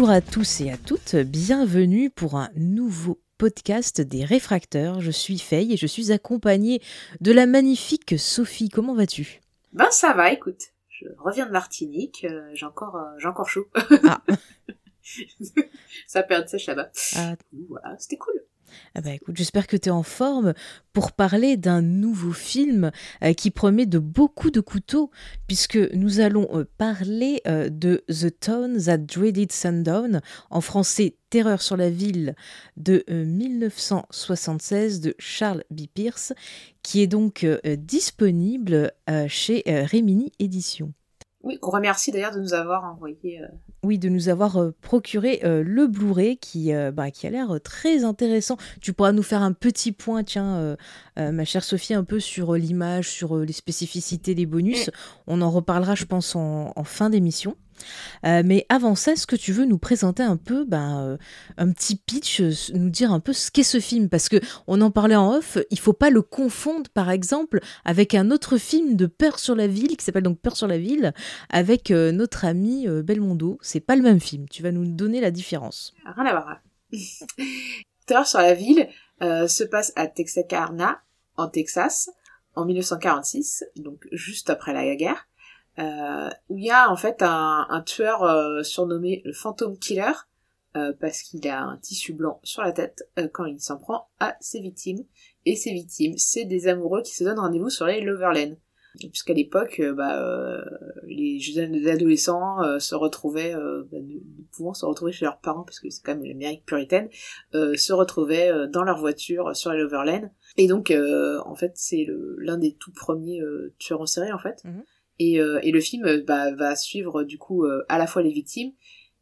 Bonjour à tous et à toutes, bienvenue pour un nouveau podcast des réfracteurs. Je suis Faye et je suis accompagnée de la magnifique Sophie. Comment vas-tu? Ben ça va, écoute. Je reviens de Martinique, euh, j'ai encore, euh, j'ai encore chaud. Ah. Ça perd sèche là-bas. Ah. Voilà, c'était cool. Ah bah j'espère que tu es en forme pour parler d'un nouveau film euh, qui promet de beaucoup de couteaux, puisque nous allons euh, parler euh, de The Town That Dreaded Sundown, en français Terreur sur la ville de euh, 1976 de Charles B. Pierce, qui est donc disponible chez Remini Éditions. Oui, on remercie d'ailleurs de nous avoir envoyé. euh, Oui, de nous avoir euh, procuré euh, le Blu-ray qui, bah, qui a l'air très intéressant. Tu pourras nous faire un petit point, tiens, ma chère Sophie, un peu sur l'image, sur les spécificités, les bonus. On en reparlera, je pense, en, en fin d'émission. Euh, mais avant ça, est-ce que tu veux nous présenter un peu ben, euh, un petit pitch, euh, nous dire un peu ce qu'est ce film? Parce que on en parlait en off, il faut pas le confondre, par exemple, avec un autre film de Peur sur la ville, qui s'appelle donc Peur sur la ville, avec notre ami Belmondo. C'est pas le même film. Tu vas nous donner la différence. Rien à voir. Terreur sur la ville se passe à Texarkana, en Texas, en 1946, donc juste après la guerre, où il y a en fait un, tueur euh, surnommé le Phantom Killer, euh, parce qu'il a un tissu blanc sur la tête euh, quand il s'en prend à ses victimes. Et ses victimes, c'est des amoureux qui se donnent rendez-vous sur les Loverland. Puisqu'à l'époque, euh, bah, euh, les jeunes adolescents euh, se retrouvaient, euh, bah, ne, pouvant se retrouver chez leurs parents, parce que c'est quand même l'Amérique puritaine, euh, se retrouvaient euh, dans leur voiture sur Loverland. Et donc, euh, en fait, c'est l'un des tout premiers euh, tueurs en série, en fait. Mhm. Et, euh, et le film euh, bah, va suivre, du coup, euh, à la fois les victimes,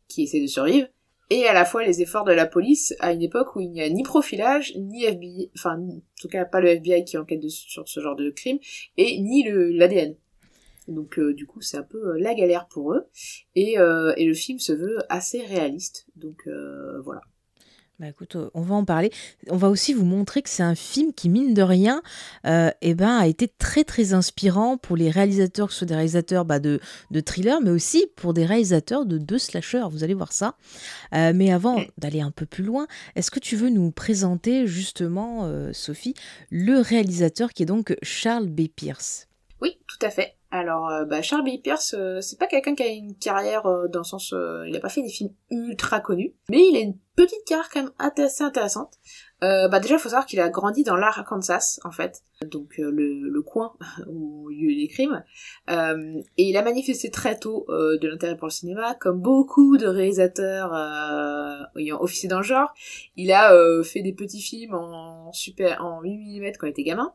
qui essaient de survivre, et à la fois les efforts de la police à une époque où il n'y a ni profilage, ni FBI, enfin, en tout cas pas le FBI qui enquête sur ce genre de crime, et ni l'ADN. Donc euh, du coup c'est un peu la galère pour eux, et, euh, et le film se veut assez réaliste, donc euh, voilà. Bah écoute, euh, on va en parler. On va aussi vous montrer que c'est un film qui, mine de rien, euh, eh ben, a été très très inspirant pour les réalisateurs, que ce soit des réalisateurs bah, de, de thrillers, mais aussi pour des réalisateurs de, de slashers. Vous allez voir ça. Euh, mais avant Mm. d'aller un peu plus loin, est-ce que tu veux nous présenter justement, euh, Sophie, le réalisateur qui est donc Charles B. Pierce Oui, tout à fait. Alors, euh, bah, Charles B. Pierce, euh, c'est pas quelqu'un qui a une carrière euh, dans le sens, euh, il a pas fait des films ultra connus, mais il a une petite carrière quand même assez intéressante. Euh, bah déjà, il faut savoir qu'il a grandi dans l'Arkansas, en fait, donc le, le coin où ont lieu les crimes, et il a manifesté très tôt de l'intérêt pour le cinéma, comme beaucoup de réalisateurs ayant officié dans le genre. Il a fait des petits films en super en 8 mm quand il était gamin,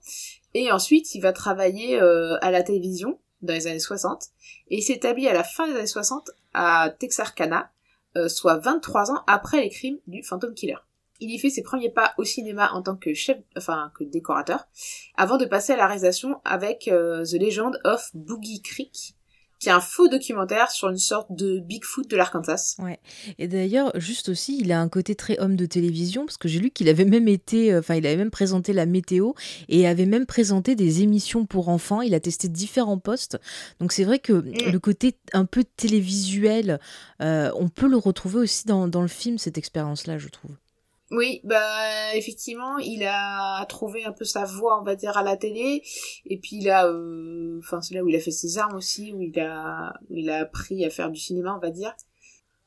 et ensuite il va travailler euh, à la télévision dans les années 60, et il s'établit à la fin des années 60 à Texarkana, euh, soit 23 ans après les crimes du Phantom Killer. Il y fait ses premiers pas au cinéma en tant que chef, enfin que décorateur, avant de passer à la réalisation avec euh, The Legend of Boogie Creek, qui est un faux documentaire sur une sorte de Bigfoot de l'Arkansas. Et d'ailleurs, juste aussi, il a un côté très homme de télévision, parce que j'ai lu qu'il avait même été, euh, enfin, il avait même présenté la météo et avait même présenté des émissions pour enfants. Il a testé différents postes. Donc c'est vrai que le côté un peu télévisuel, euh, on peut le retrouver aussi dans, dans le film, cette expérience-là, je trouve. Oui, bah effectivement, il a trouvé un peu sa voix, on va dire, à la télé, et puis il a, euh, enfin c'est là où il a fait ses armes aussi, où il a, où il a appris à faire du cinéma, on va dire.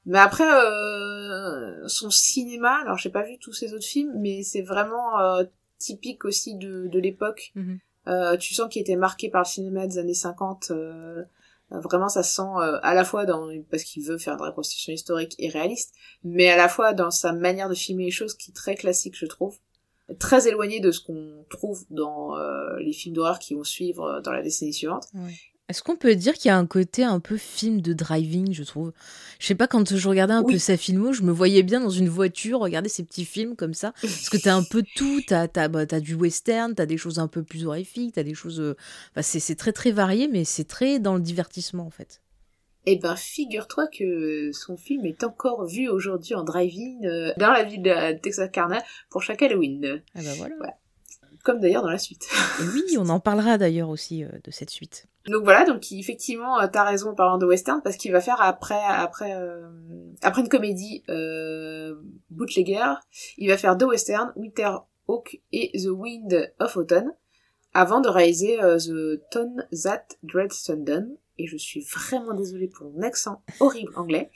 Mais après, euh, son cinéma, alors j'ai pas vu tous ses autres films, mais c'est vraiment euh, typique aussi de, de l'époque. Mhm. Euh, tu sens qu'il était marqué par le cinéma des années 50. euh, euh, vraiment, ça se sent euh, à la fois dans parce qu'il veut faire de la reconstitution historique et réaliste, mais à la fois dans sa manière de filmer les choses qui est très classique, je trouve, très éloigné de ce qu'on trouve dans euh, les films d'horreur qui vont suivre euh, dans la décennie suivante. Est-ce qu'on peut dire qu'il y a un côté un peu film de driving, je trouve? Je sais pas, quand je regardais un Oui. peu sa filmo, je me voyais bien dans une voiture regarder ces petits films comme ça. Parce que t'as un peu tout, t'as as, bah, t'as du western, t'as des choses un peu plus horrifiques, t'as des choses... euh, Enfin, c'est très très varié, mais c'est très dans le divertissement en fait. Eh ben, figure-toi que son film est encore vu aujourd'hui en drive-in euh, dans la ville de Texarkana pour chaque Halloween. Ah bah voilà. Comme d'ailleurs dans la suite. Oui, on en parlera d'ailleurs aussi euh, de cette suite. Donc voilà, donc effectivement, euh, t'as raison en parlant de western parce qu'il va faire après après euh, après une comédie euh, bootlegger, il va faire deux westerns, Winter Hawk et The Wind of Autumn, avant de réaliser euh, The Tone That Dread Sundown. Et je suis vraiment désolée pour mon accent horrible anglais,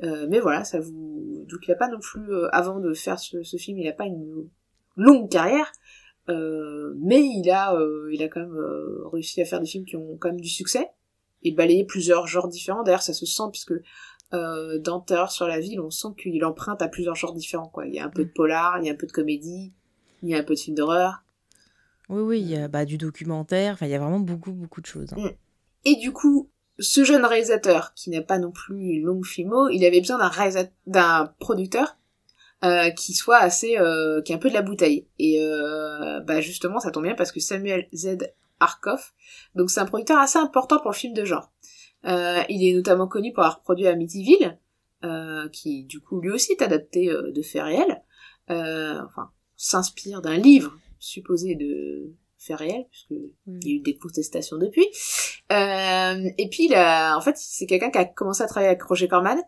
mais voilà, ça vous donc il a pas non plus avant de faire ce, ce film, il a pas une longue carrière. Euh, mais il a, euh, il a quand même euh, réussi à faire des films qui ont quand même du succès et balayer plusieurs genres différents. D'ailleurs, ça se sent puisque euh, dans Terreur sur la ville, on sent qu'il emprunte à plusieurs genres différents. Quoi. Il y a un peu de polar, il y a un peu de comédie, il y a un peu de film d'horreur. Oui, oui, il y a bah, du documentaire, enfin il y a vraiment beaucoup beaucoup de choses. hein. Et du coup, ce jeune réalisateur, qui n'a pas non plus une longue filmo, il avait besoin d'un réalisa- d'un producteur euh, qui soit assez, euh, qui a un peu de la bouteille. Et euh, bah justement, ça tombe bien parce que Samuel Z. Arkoff, donc c'est un producteur assez important pour le film de genre. Euh, il est notamment connu pour avoir produit Amityville, euh, qui du coup lui aussi est adapté de faits réels, euh, enfin s'inspire d'un livre supposé de faits réels, puisque il y a eu des contestations depuis. Euh, et puis, il a, en fait, c'est quelqu'un qui a commencé à travailler avec Roger Corman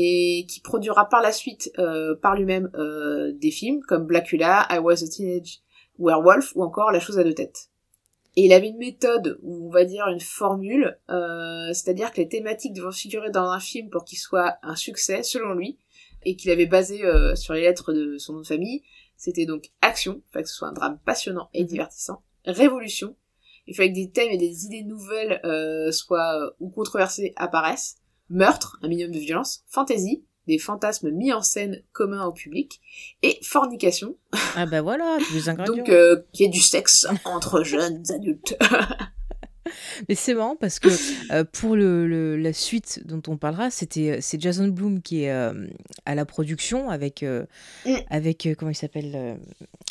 et qui produira par la suite, euh, par lui-même, euh, des films comme Blackula, I Was a Teenage Werewolf ou encore La chose à deux têtes. Et il avait une méthode, ou on va dire une formule, euh, c'est-à-dire que les thématiques devaient figurer dans un film pour qu'il soit un succès, selon lui, et qu'il avait basé euh, sur les lettres de son nom de famille. C'était donc action, il fallait que ce soit un drame passionnant et Mhm. divertissant, révolution, il fallait que des thèmes et des idées nouvelles euh, soient euh, ou controversées apparaissent, meurtre, un minimum de violence, fantaisie, des fantasmes mis en scène communs au public, et fornication, Ah bah voilà, tous les ingrédients. donc euh, qu'il y ait du sexe entre jeunes adultes. Mais c'est marrant parce que euh, pour le, le- la suite dont on parlera, c'était c'est Jason Blum qui est euh, à la production avec euh, Mm. avec euh, comment il s'appelle euh,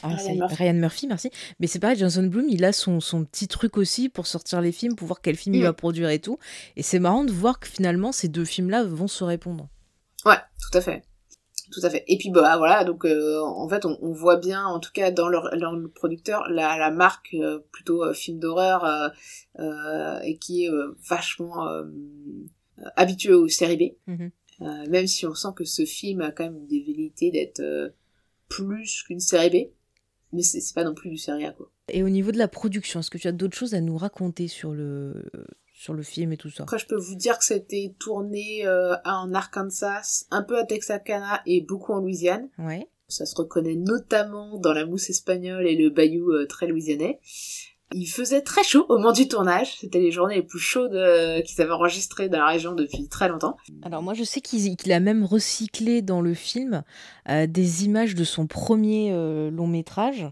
ah, Ryan Murphy. Ryan Murphy, merci. Mais c'est pareil, Jason Blum, il a son, son petit truc aussi pour sortir les films, pour voir quel film il Mm. va produire et tout. Et c'est marrant de voir que finalement ces deux films-là vont se répondre. Ouais, tout à fait. Tout à fait. Et puis bah voilà, donc euh, en fait on, on voit bien, en tout cas dans le, dans le producteur, la, la marque euh, plutôt euh, film d'horreur et qui est vachement euh, habitué aux séries B. Mhm. Même si on sent que ce film a quand même des velléités d'être plus qu'une série B, mais c'est c'est pas non plus du série A quoi. Et au niveau de la production, est-ce que tu as d'autres choses à nous raconter sur le sur le film et tout ça Après je peux vous dire que c'était tourné euh, en Arkansas, un peu à Texarkana et beaucoup en Louisiane. Ouais. Ça se reconnaît notamment dans la mousse espagnole et le bayou euh, très louisianais. Il faisait très chaud au moment du tournage. C'était les journées les plus chaudes euh, qu'ils avaient enregistrées dans la région depuis très longtemps. Alors moi je sais qu'il a même recyclé dans le film des images de son premier long métrage.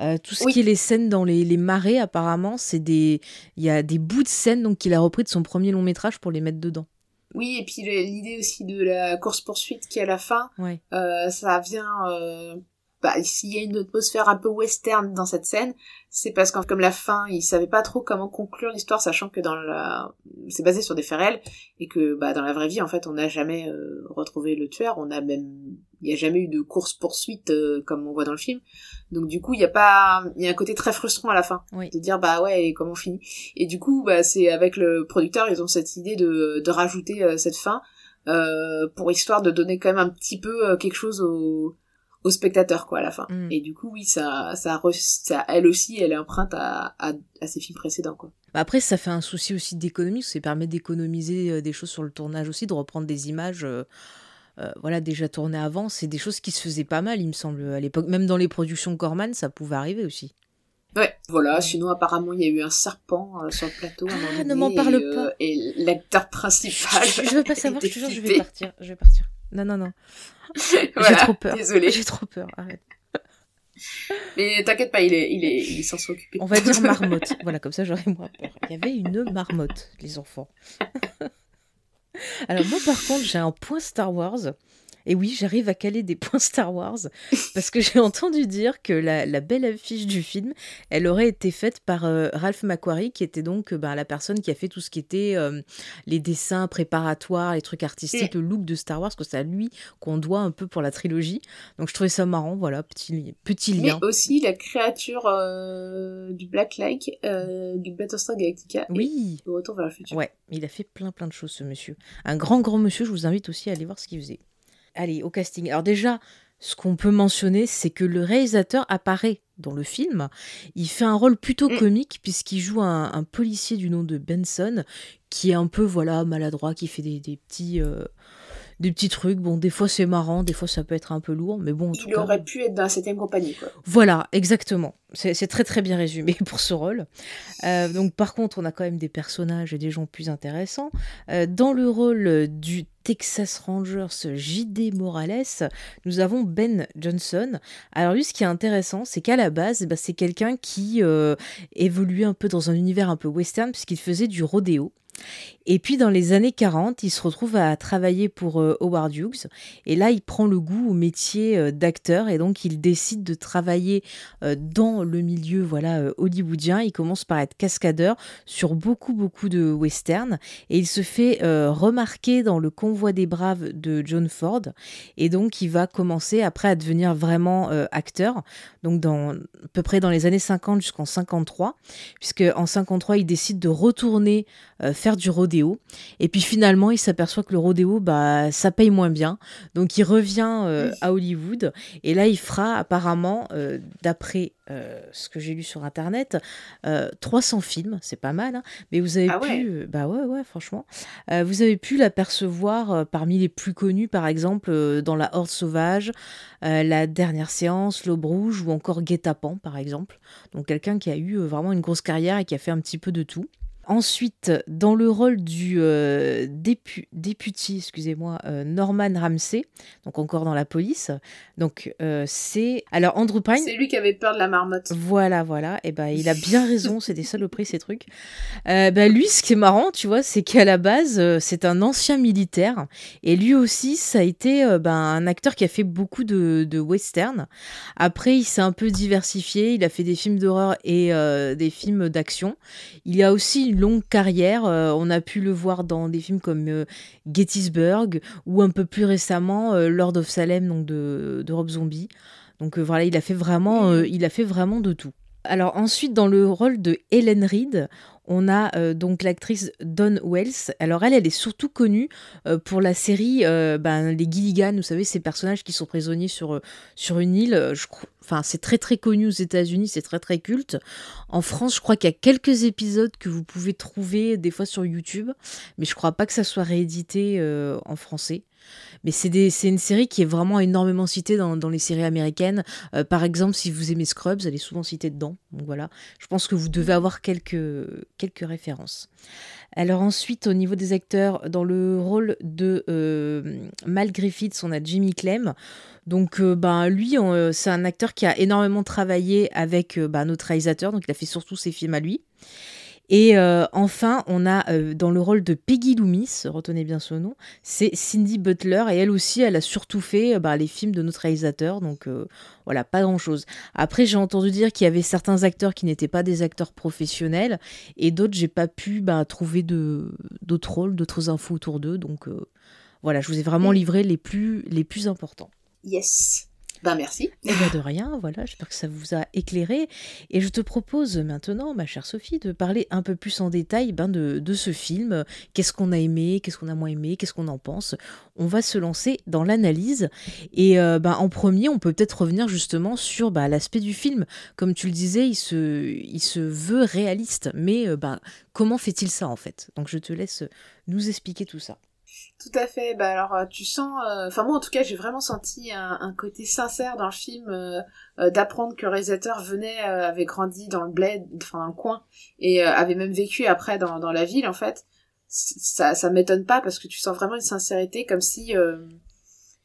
Euh, tout ce Oui. qui est les scènes dans les, les marais apparemment, c'est des il y a des bouts de scènes donc qu'il a repris de son premier long métrage pour les mettre dedans. Oui, et puis l'idée aussi de la course-poursuite qui est à la fin, Ouais. euh, ça vient... Euh, bah, s'il y a une atmosphère un peu western dans cette scène, c'est parce que comme la fin, ils savaient pas trop comment conclure l'histoire, sachant que dans la... c'est basé sur des faits réels, et que bah, dans la vraie vie, en fait, on n'a jamais euh, retrouvé le tueur, on a même... Il n'y a jamais eu de course-poursuite euh, comme on voit dans le film. Donc du coup, il y a pas... Il y a un côté très frustrant à la fin. Oui. De dire, bah ouais, et comment on finit? Et du coup, bah, c'est avec le producteur, ils ont cette idée de, de rajouter euh, cette fin euh, pour histoire de donner quand même un petit peu quelque chose au, au spectateur quoi à la fin. Mm. Et du coup, oui, ça, ça, ça, elle aussi, elle emprunte à, à, à ses films précédents quoi. Bah après ça fait un souci aussi d'économie, parce que ça permet d'économiser des choses sur le tournage aussi, de reprendre des images euh, euh, voilà déjà tournées avant, c'est des choses qui se faisaient pas mal il me semble à l'époque, même dans les productions Corman ça pouvait arriver aussi. Ouais, voilà. Sinon, apparemment, il y a eu un serpent euh, sur le plateau. Ah, ne m'en parle et, euh, pas. Et l'acteur principal. je, je veux pas savoir, je était te jure, je vais partir, je vais partir. Non non non, Voilà, j'ai trop peur. Désolée. J'ai trop peur, arrête. Mais t'inquiète pas, il est, il est, il sans s'occuper. On va dire marmotte. voilà, comme ça j'aurais moins peur. Il y avait une marmotte, les enfants. Alors moi par contre j'ai un point Star Wars. Et oui, j'arrive à caler des points Star Wars parce que j'ai entendu dire que la, belle affiche du film, elle aurait été faite par euh, Ralph McQuarrie, qui était donc euh, bah, la personne qui a fait tout ce qui était euh, les dessins préparatoires, les trucs artistiques, le look de Star Wars, que c'est à lui qu'on doit un peu pour la trilogie. Donc je trouvais ça marrant, voilà, petit, petit lien. Mais aussi la créature du Black Lake, du Battlestar Galactica. Oui. Et Retour vers le futur. Ouais, il a fait plein plein de choses ce monsieur. Un grand grand monsieur, je vous invite aussi à aller voir ce qu'il faisait allez, au casting. Alors déjà, ce qu'on peut mentionner, c'est que le réalisateur apparaît dans le film. Il fait un rôle plutôt mm. comique puisqu'il joue un, policier du nom de Benson qui est un peu voilà maladroit, qui fait des, petits euh, des petits trucs. Bon, des fois c'est marrant, des fois ça peut être un peu lourd, mais bon. En il aurait pu être dans la septième compagnie, quoi. Voilà, exactement. C'est très très bien résumé pour ce rôle. Euh, donc par contre, on a quand même des personnages et des gens plus intéressants. Euh, dans le rôle du Texas Rangers JD Morales, nous avons Ben Johnson. Alors lui, ce qui est intéressant, c'est qu'à la base, bah, c'est quelqu'un qui euh, évoluait un peu dans un univers un peu western puisqu'il faisait du rodéo. Et puis dans les années 40, il se retrouve à travailler pour euh, Howard Hughes. Et là, il prend le goût au métier euh, d'acteur et donc il décide de travailler euh, dans le milieu voilà hollywoodien. Il commence par être cascadeur sur beaucoup beaucoup de westerns et il se fait remarquer dans le convoi des braves de John Ford. Et donc il va commencer après à devenir vraiment acteur. Donc dans à peu près dans les années 50 jusqu'en 53, puisque en 53 il décide de retourner faire du rodéo et puis finalement, il s'aperçoit que le rodéo, bah, ça paye moins bien. Donc il revient euh, à Hollywood. Et là, il fera apparemment, euh, d'après euh, ce que j'ai lu sur Internet, 300 films. C'est pas mal. Hein. mais vous avez ah pu... Bah ouais, ouais, franchement. vous avez pu l'apercevoir parmi les plus connus, par exemple, dans La Horde Sauvage, La Dernière Séance, L'Aube Rouge ou encore Guet-apens, par exemple. Donc quelqu'un qui a eu vraiment une grosse carrière et qui a fait un petit peu de tout. Ensuite, dans le rôle du euh, député, excusez-moi, euh, Norman Ramsey, donc encore dans la police. Donc euh, c'est alors Andrew Pine. C'est lui qui avait peur de la marmotte. Voilà, voilà. Et eh ben il a bien raison. c'est des saloperies ces trucs. ben lui, ce qui est marrant, tu vois, c'est qu'à la base c'est un ancien militaire et lui aussi ça a été ben, un acteur qui a fait beaucoup de, de western. Après, il s'est un peu diversifié. Il a fait des films d'horreur et des films d'action. Il a aussi longue carrière. Euh, on a pu le voir dans des films comme euh, Gettysburg ou un peu plus récemment euh, Lord of Salem donc de, Rob Zombie. Donc voilà, il a fait vraiment, il a fait vraiment de tout. Alors ensuite, dans le rôle de Helen Reed, on a donc l'actrice Dawn Wells. Alors elle, elle est surtout connue pour la série ben, Les Gilligan, vous savez, ces personnages qui sont prisonniers sur, une île. Enfin, c'est très très connu aux États-Unis, c'est très très culte. En France, je crois qu'il y a quelques épisodes que vous pouvez trouver des fois sur YouTube, mais je crois pas que ça soit réédité euh, en français. Mais c'est une série qui est vraiment énormément citée dans, les séries américaines. Euh, par exemple, si vous aimez Scrubs, elle est souvent citée dedans. Donc voilà, je pense que vous devez avoir quelques, quelques références. Alors ensuite, au niveau des acteurs, dans le rôle de euh, Mal Griffiths, on a Jimmy Clem. Donc, euh, ben, lui, c'est un acteur qui a énormément travaillé avec ben, notre réalisateur, donc il a fait surtout ses films à lui. Et enfin, on a dans le rôle de Peggy Loomis, retenez bien ce nom, c'est Cindy Butler, et elle aussi, elle a surtout fait ben, les films de notre réalisateur, donc voilà, pas grand-chose. Après, j'ai entendu dire qu'il y avait certains acteurs qui n'étaient pas des acteurs professionnels, et d'autres, j'ai pas pu trouver d'autres rôles, d'autres infos autour d'eux, donc voilà, je vous ai vraiment livré les plus, les plus importants. Yes. Ben merci. Et bien de rien, voilà, j'espère que ça vous a éclairé. Et je te propose maintenant, ma chère Sophie, de parler un peu plus en détail ben, de, ce film. Qu'est-ce qu'on a aimé, qu'est-ce qu'on a moins aimé, qu'est-ce qu'on en pense? On va se lancer dans l'analyse. Et euh, ben, en premier, on peut peut-être revenir justement sur ben, l'aspect du film. Comme tu le disais, il se, il se veut réaliste. Mais euh, ben, comment fait-il ça en fait? Donc je te laisse nous expliquer tout ça. Tout à fait. Bah alors euh, tu sens, euh, enfin moi en tout cas j'ai vraiment senti un, côté sincère dans le film euh, d'apprendre que le réalisateur venait, avait grandi dans le bled, enfin dans le coin et avait même vécu après dans, dans la ville en fait. Ça ça m'étonne pas parce que tu sens vraiment une sincérité comme si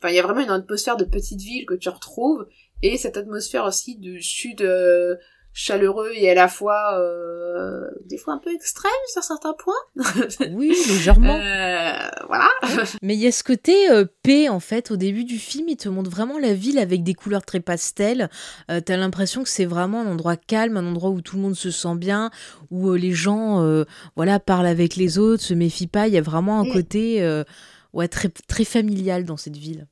Enfin, il y a vraiment une atmosphère de petite ville que tu retrouves et cette atmosphère aussi du sud euh, chaleureux et à la fois euh, des fois un peu extrême sur certains points. oui, légèrement. Euh, voilà. Mais il y a ce côté euh, paix en fait. Au début du film, il te montre vraiment la ville avec des couleurs très pastel. T'as l'impression que c'est vraiment un endroit calme, un endroit où tout le monde se sent bien, où les gens, voilà, parlent avec les autres, se méfient pas. Il y a vraiment un Mm. côté, ouais, très très familial dans cette ville.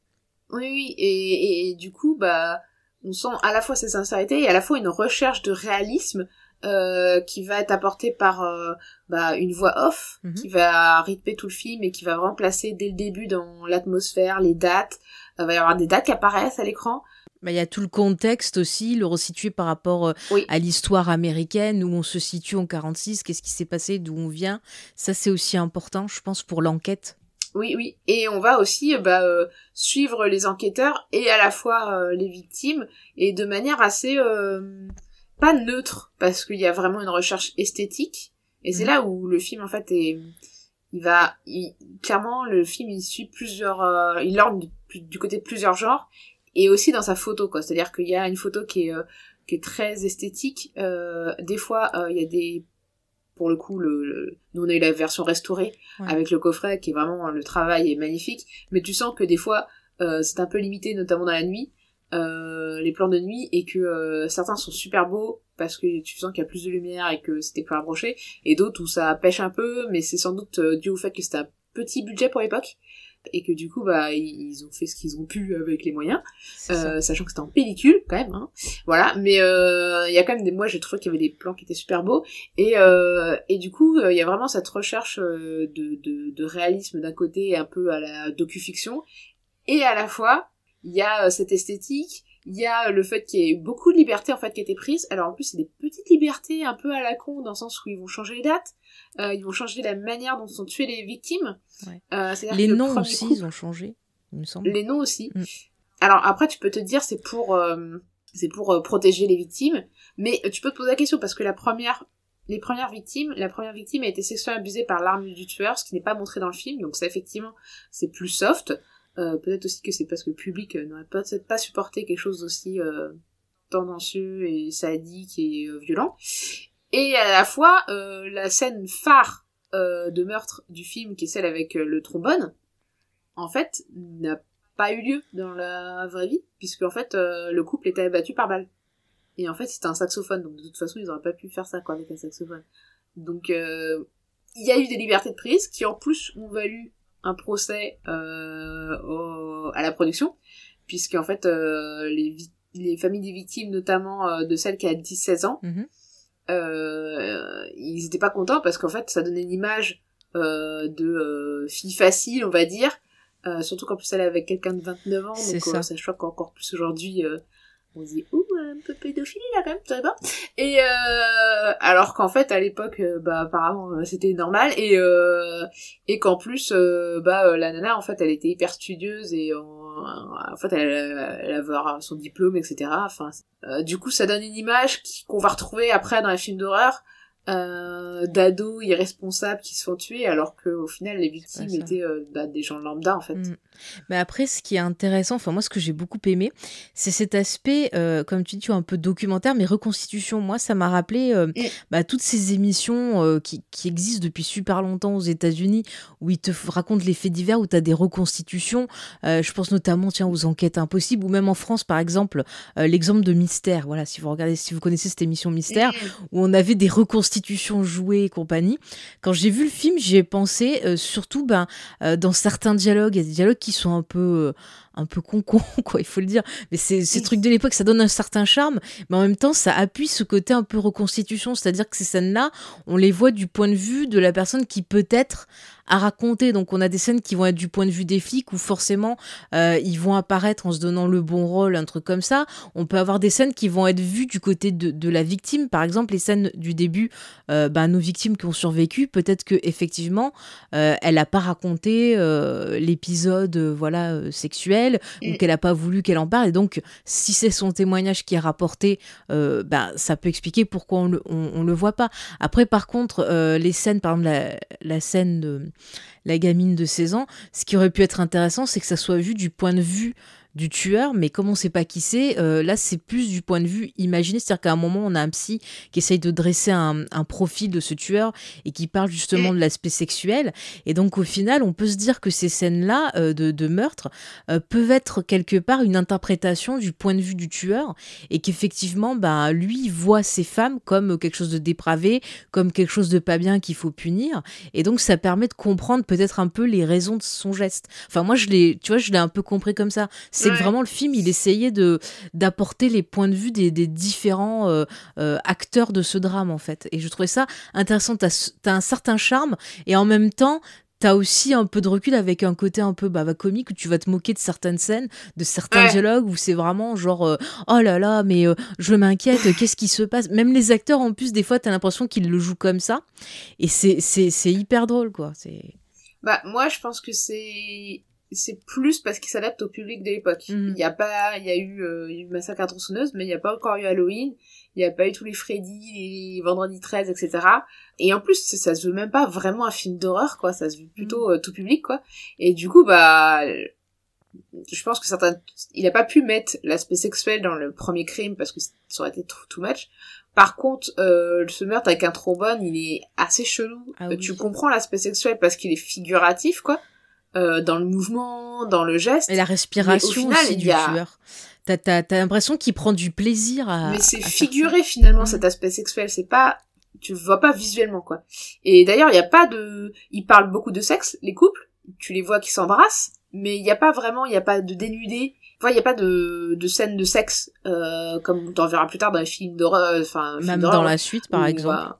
Oui, oui, et, et, et du coup, bah, on sent à la fois cette sincérité et à la fois une recherche de réalisme euh, qui va être apportée par euh, bah, une voix off Mhm. qui va rythmer tout le film et qui va vraiment placer dès le début dans l'atmosphère, les dates. Il va y avoir des dates qui apparaissent à l'écran. Bah, Il y a tout le contexte aussi, le resituer par rapport euh, Oui. à l'histoire américaine, où on se situe en 46, qu'est-ce qui s'est passé, d'où on vient. Ça, c'est aussi important, je pense, pour l'enquête. Oui, oui. Et on va aussi bah, euh, suivre les enquêteurs et à la fois euh, les victimes et de manière assez euh, pas neutre parce qu'il y a vraiment une recherche esthétique et c'est Mhm. là où le film en fait est il va il- clairement le film il suit plusieurs euh, il orne du, du côté de plusieurs genres et aussi dans sa photo quoi c'est-à-dire qu'il y a une photo qui est euh, qui est très esthétique euh, des fois euh, il y a des pour le coup le, le- nous on a eu la version restaurée Ouais. avec le coffret qui est vraiment le travail est magnifique. Mais tu sens que des fois euh, c'est un peu limité notamment dans la nuit euh, les plans de nuit et que euh, certains sont super beaux parce que tu sens qu'il y a plus de lumière et que c'était plus rapproché. Et d'autres où ça pêche un peu mais c'est sans doute dû au fait que c'était un petit budget pour l'époque et que du coup bah ils ont fait ce qu'ils ont pu avec les moyens euh, sachant que c'était en pellicule quand même hein. voilà mais euh, il y a quand même des moi j'ai trouvé qu'il y avait des plans qui étaient super beaux. Et euh, et du coup euh, il y a vraiment cette recherche euh, de, de, de réalisme d'un côté un peu à la docu-fiction. Et à la fois il y a cette esthétique il y a le fait qu'il y ait beaucoup de liberté en fait qui a été prise alors en plus c'est des petites libertés un peu à la con dans le sens où ils vont changer les dates euh, ils vont changer la manière dont sont tuées les victimes Ouais. Euh, Les le noms aussi, ils ont changé, il me semble. les noms aussi. Mm. Alors après, tu peux te dire c'est pour euh, c'est pour euh, protéger les victimes, mais tu peux te poser la question parce que la première les premières victimes, la première victime a été sexuellement abusée par l'arme du tueur, ce qui n'est pas montré dans le film, donc ça effectivement c'est plus soft. Euh, Peut-être aussi que c'est parce que le public euh, n'aurait peut-être pas supporté quelque chose d'aussi euh, tendancieux et sadique et violent. Et à la fois la scène phare de meurtre du film, qui est celle avec le trombone, en fait n'a pas eu lieu dans la vraie vie, puisque en fait le couple était abattu par balle. Et en fait c'était un saxophone, donc de toute façon ils auraient pas pu faire ça quoi avec un saxophone. Donc il y a eu des libertés de prise qui en plus ont valu un procès euh, au- à la production, puisque en fait euh, les, les familles des victimes, notamment euh, de celles qui a 10-16 ans, Mhm. ils étaient pas contents parce qu'en fait ça donnait une image de fille facile on va dire euh, surtout qu'en plus elle est avec quelqu'un de 29 ans donc ça. euh, ça choque encore plus aujourd'hui euh, on se dit ouh un peu pédophilie là quand même tu pas et euh, alors qu'en fait à l'époque euh, bah apparemment euh, c'était normal. Et euh, et qu'en plus euh, bah la nana en fait elle était hyper studieuse et en, fait elle, elle avait son diplôme etc enfin du coup, ça donne une image qu'on va retrouver après dans les films d'horreur euh, d'ados irresponsables qui se font tuer, alors qu'au final, les victimes étaient euh, bah, des gens lambda, en fait. Mm. Mais après, ce qui est intéressant, enfin moi, ce que j'ai beaucoup aimé, c'est cet aspect, euh, comme tu dis, tu vois, un peu documentaire, mais reconstitution. Moi, ça m'a rappelé euh, Mm. bah, toutes ces émissions qui, qui existent depuis super longtemps aux États-Unis, où ils te racontent les faits divers, où tu as des reconstitutions. Je pense notamment, tiens, aux enquêtes impossibles, ou même en France, par exemple, l'exemple de Mystère. Voilà, si vous regardez, si vous connaissez cette émission Mystère, où on avait des reconstitutions jouées et compagnie. Quand j'ai vu le film, j'y ai pensé euh, surtout ben, euh, dans certains dialogues. Il y a des dialogues qui sont un peu, euh, un peu con quoi, il faut le dire. Mais c'est ces Oui. trucs de l'époque, ça donne un certain charme, mais en même temps, ça appuie ce côté un peu reconstitution. C'est-à-dire que ces scènes-là, on les voit du point de vue de la personne qui peut-être à raconter. Donc on a des scènes qui vont être du point de vue des flics où forcément euh, ils vont apparaître en se donnant le bon rôle, un truc comme ça. On peut avoir des scènes qui vont être vues du côté de, de la victime. Par exemple, les scènes du début, euh, bah, nos victimes qui ont survécu, peut-être que effectivement, euh, elle n'a pas raconté l'épisode, voilà, sexuel ou qu'elle a pas voulu qu'elle en parle. Et donc, si c'est son témoignage qui est rapporté, euh, bah, ça peut expliquer pourquoi on le, on, on le voit pas. Après, par contre, euh, les scènes, par exemple, la, la scène de la gamine de 16 ans, ce qui aurait pu être intéressant, c'est que ça soit vu du point de vue du tueur, mais comme on sait pas qui c'est, euh, là c'est plus du point de vue imaginé, c'est-à-dire qu'à un moment on a un psy qui essaye de dresser un, un profil de ce tueur et qui parle justement de l'aspect sexuel, et donc au final on peut se dire que ces scènes-là euh, de, de meurtre euh, peuvent être quelque part une interprétation du point de vue du tueur, et qu'effectivement bah, lui il voit ces femmes comme quelque chose de dépravé, comme quelque chose de pas bien qu'il faut punir, et donc ça permet de comprendre peut-être un peu les raisons de son geste. Enfin moi je l'ai, tu vois, je l'ai un peu compris comme ça. C'est que vraiment le film, il essayait de d'apporter les points de vue des, des différents euh, euh, acteurs de ce drame en fait. Et je trouvais ça intéressant. T'as t'as un certain charme et en même temps. T'as aussi un peu de recul avec un côté un peu bah, comique où tu vas te moquer de certaines scènes, de certains Ouais. dialogues où c'est vraiment genre euh, oh là là mais euh, je m'inquiète qu'est-ce qui se passe? Même les acteurs en plus des fois t'as l'impression qu'ils le jouent comme ça et c'est hyper drôle quoi Bah, moi, je pense que c'est c'est plus parce qu'il s'adapte au public de l'époque. Mhm. Il y a pas, il y a eu, euh, eu Massacre à tronçonneuse, mais il n'y a pas encore eu Halloween. Il n'y a pas eu tous les Freddy, les Vendredi 13, etc. Et en plus, ça, se veut même pas vraiment un film d'horreur, quoi. Ça se veut plutôt euh, tout public, quoi. Et du coup, bah, je pense que certains, il a pas pu mettre l'aspect sexuel dans le premier crime parce que ça aurait été too, too much. Par contre, euh, ce meurtre avec un trombone, il est assez chelou. Ah Euh, oui. Tu comprends l'aspect sexuel parce qu'il est figuratif, quoi. Euh, dans le mouvement, dans le geste. Et la respiration final, aussi du a- tueur. T'as, t'as, t'as l'impression qu'il prend du plaisir à. mais c'est à figuré finalement Mhm. cet aspect sexuel. C'est pas, tu le vois pas visuellement, quoi. Et d'ailleurs, il y a pas de, ils parlent beaucoup de sexe, les couples. Tu les vois qui s'embrassent, mais il y a pas vraiment, il y a pas de dénudé. Enfin, il y a pas de, de scène de sexe, euh, comme t'en verras plus tard dans les films d'horreur, enfin, Même dans la suite, par exemple. va-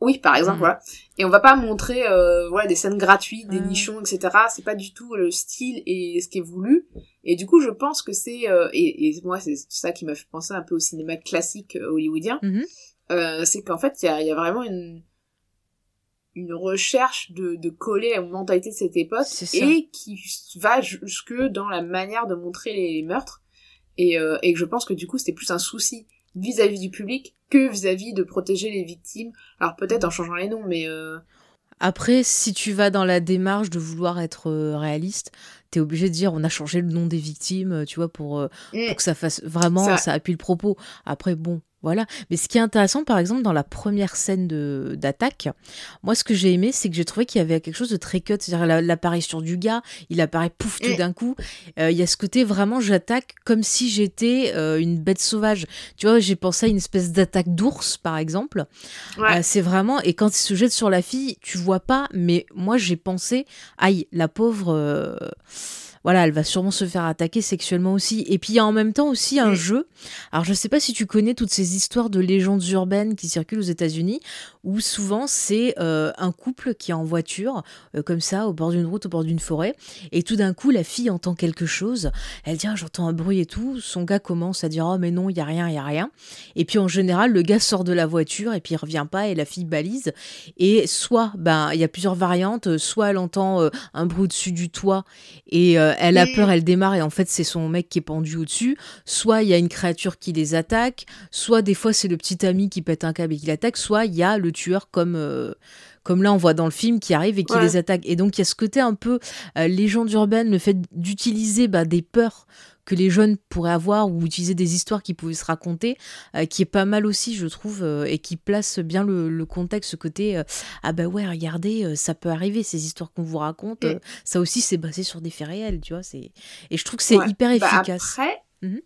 Oui, par exemple, Mhm. voilà. Et on va pas montrer, euh, voilà, des scènes gratuites, des Mhm. nichons, etc. C'est pas du tout le style et ce qui est voulu. Et du coup, je pense que c'est, euh, et, et moi, c'est ça qui m'a fait penser un peu au cinéma classique euh, hollywoodien. Mhm. Euh, c'est qu'en fait, il y a, il y a vraiment une, une recherche de, de coller à une mentalité de cette époque et qui va jusque dans la manière de montrer les meurtres. Et, euh, et je pense que du coup, c'était plus un souci vis-à-vis du public que vis-à-vis de protéger les victimes. Alors peut-être en changeant les noms, mais euh, Après, si tu vas dans la démarche de vouloir être euh, réaliste, t'es obligé de dire on a changé le nom des victimes, euh, tu vois, pour, euh, mm, pour que ça fasse vraiment, Ça- ça. appuie le propos. Après, bon, voilà. Mais ce qui est intéressant, par exemple, dans la première scène de d'attaque, moi, ce que j'ai aimé, c'est que j'ai trouvé qu'il y avait quelque chose de très cut. C'est-à-dire la- l'apparition du gars, il apparaît pouf tout d'un coup. Euh, Il y a ce côté vraiment, j'attaque comme si j'étais euh, une bête sauvage. Tu vois, j'ai pensé à une espèce d'attaque d'ours, par exemple. ouais. Euh, c'est vraiment et quand il se jette sur la fille, tu vois pas, mais moi j'ai pensé, aïe, la pauvre, voilà, elle va sûrement se faire attaquer sexuellement aussi. Et puis il y a en même temps aussi un jeu. Alors je sais pas si tu connais toutes ces histoires de légendes urbaines qui circulent aux États-Unis, où souvent c'est euh, un couple qui est en voiture, euh, comme ça, au bord d'une route, au bord d'une forêt, et tout d'un coup la fille entend quelque chose. Elle dit ah, j'entends un bruit et tout. Son gars commence à dire oh mais non il y a rien, il y a rien. Et puis en général, le gars sort de la voiture et puis il revient pas et la fille balise. Et soit, ben, il y a plusieurs variantes. Soit elle entend euh, un bruit au-dessus du toit et euh, elle a peur, elle démarre et en fait c'est son mec qui est pendu au-dessus. Soit il y a une créature qui les attaque. Soit des fois c'est le petit ami qui pète un câble et qui l'attaque. Soit il y a le tueur comme euh, comme là on voit dans le film qui arrive et qui Ouais. les attaque. Et donc il y a ce côté un peu euh, légende urbaine, le fait d'utiliser bah, des peurs que les jeunes pourraient avoir ou utiliser des histoires qui pouvaient se raconter, euh, qui est pas mal aussi, je trouve, euh, et qui place bien le, le contexte, ce côté euh, ah bah ouais, regardez, ça peut arriver, ces histoires qu'on vous raconte, Mm. ça aussi c'est basé sur des faits réels, tu vois, c'est et je trouve que c'est Ouais. hyper Bah, efficace. après, Mhm.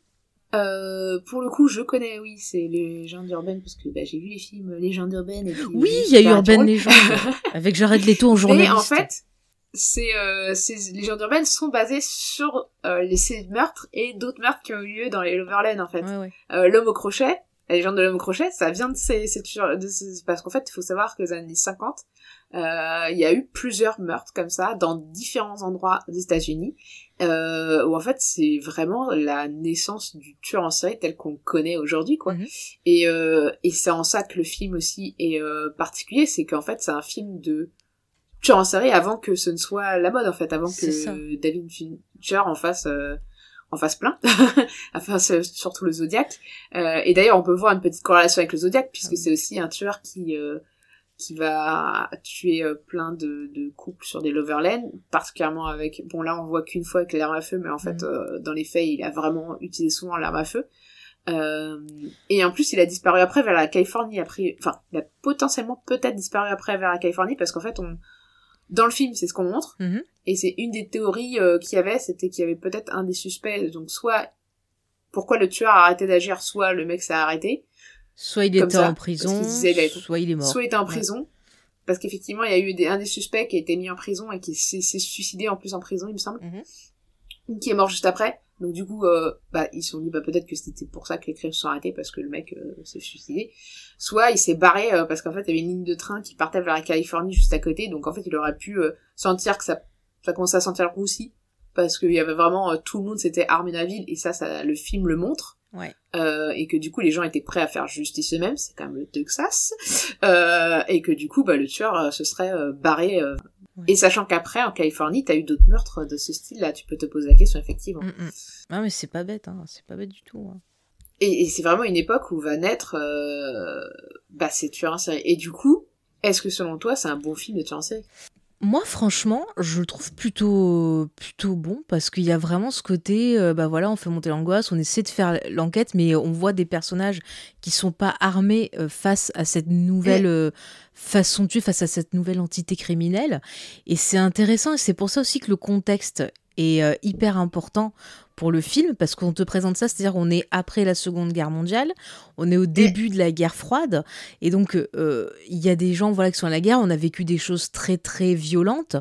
euh, pour le coup, je connais, oui, c'est les légendes urbaines parce que bah, j'ai vu les films Légendes urbaines. Et puis, Oui, il y a eu Supernatural. Urban Legend avec Jared Leto en Mais journaliste. en fait, ces, euh, ces légendes urbaines sont basées sur euh, les, ces meurtres et d'autres meurtres qui ont eu lieu dans les Loverland, en fait. Ouais, ouais. Euh, l'homme au crochet, la légende de l'homme au crochet, ça vient de ces, ces de ces- parce qu'en fait, il faut savoir que les années 50, euh, il y a eu plusieurs meurtres comme ça dans différents endroits des États-Unis, euh, où en fait c'est vraiment la naissance du tueur en série tel qu'on le connaît aujourd'hui, quoi. Mhm. Et, euh, et c'est en ça que le film aussi est euh, particulier, c'est qu'en fait c'est un film de tueur en série avant que ce ne soit la mode en fait, avant que David Fincher en fasse euh, en fasse plein, enfin surtout le Zodiac. Euh, et d'ailleurs on peut voir une petite corrélation avec le Zodiac puisque Ah oui. c'est aussi un tueur qui euh, qui va tuer euh, plein de, de couples sur des Loverland, particulièrement avec bon là on voit qu'une fois avec l'arme à feu, mais en fait euh, dans les faits il a vraiment utilisé souvent l'arme à feu. Euh, et en plus, il a disparu après vers la Californie. Après, enfin, il a potentiellement peut-être disparu après vers la Californie parce qu'en fait, on, dans le film, c'est ce qu'on montre. Mhm. Et c'est une des théories euh, qu'il y avait, c'était qu'il y avait peut-être un des suspects. Donc, soit pourquoi le tueur a arrêté d'agir, soit le mec s'est arrêté, Soit il était ça, en prison, qu'il disait il a été- soit il est mort. soit il était en prison. Parce qu'effectivement, il y a eu des, un des suspects qui a été mis en prison et qui s'est s'est suicidé en plus en prison, il me semble. Mhm. Qui est mort juste après. Donc du coup, euh, bah, ils se sont dit bah, peut-être que c'était pour ça que les crimes se sont arrêtés parce que le mec euh, s'est suicidé. Soit il s'est barré euh, parce qu'en fait il y avait une ligne de train qui partait vers la Californie juste à côté. Donc en fait il aurait pu euh, sentir que ça, ça commençait à sentir le roussi parce qu'il y avait vraiment euh, tout le monde s'était armé dans la ville et ça, ça le film le montre. Ouais. Euh, et que du coup les gens étaient prêts à faire justice eux-mêmes, c'est quand même le Texas, euh, et que du coup bah, le tueur se serait euh, barré. Ouais. Et sachant qu'après en Californie t'as eu d'autres meurtres de ce style-là, tu peux te poser la question effectivement. Mm, mm. Ah mais c'est pas bête, hein. c'est pas bête du tout. hein. Et, et c'est vraiment une époque où va naître euh, bah, ces tueurs en série. Et du coup, est-ce que selon toi c'est un bon film de tueur en série? Moi, franchement, je le trouve plutôt, plutôt bon parce qu'il y a vraiment ce côté, euh, bah voilà, on fait monter l'angoisse, on essaie de faire l'enquête, mais on voit des personnages qui sont pas armés euh, face à cette nouvelle euh, façon de tuer, face à cette nouvelle entité criminelle. Et c'est intéressant et c'est pour ça aussi que le contexte est hyper important pour le film parce qu'on te présente ça, c'est-à-dire on est après la Seconde Guerre mondiale, on est au début de la guerre froide et donc euh, il y a des gens voilà qui sont à la guerre, on a vécu des choses très très violentes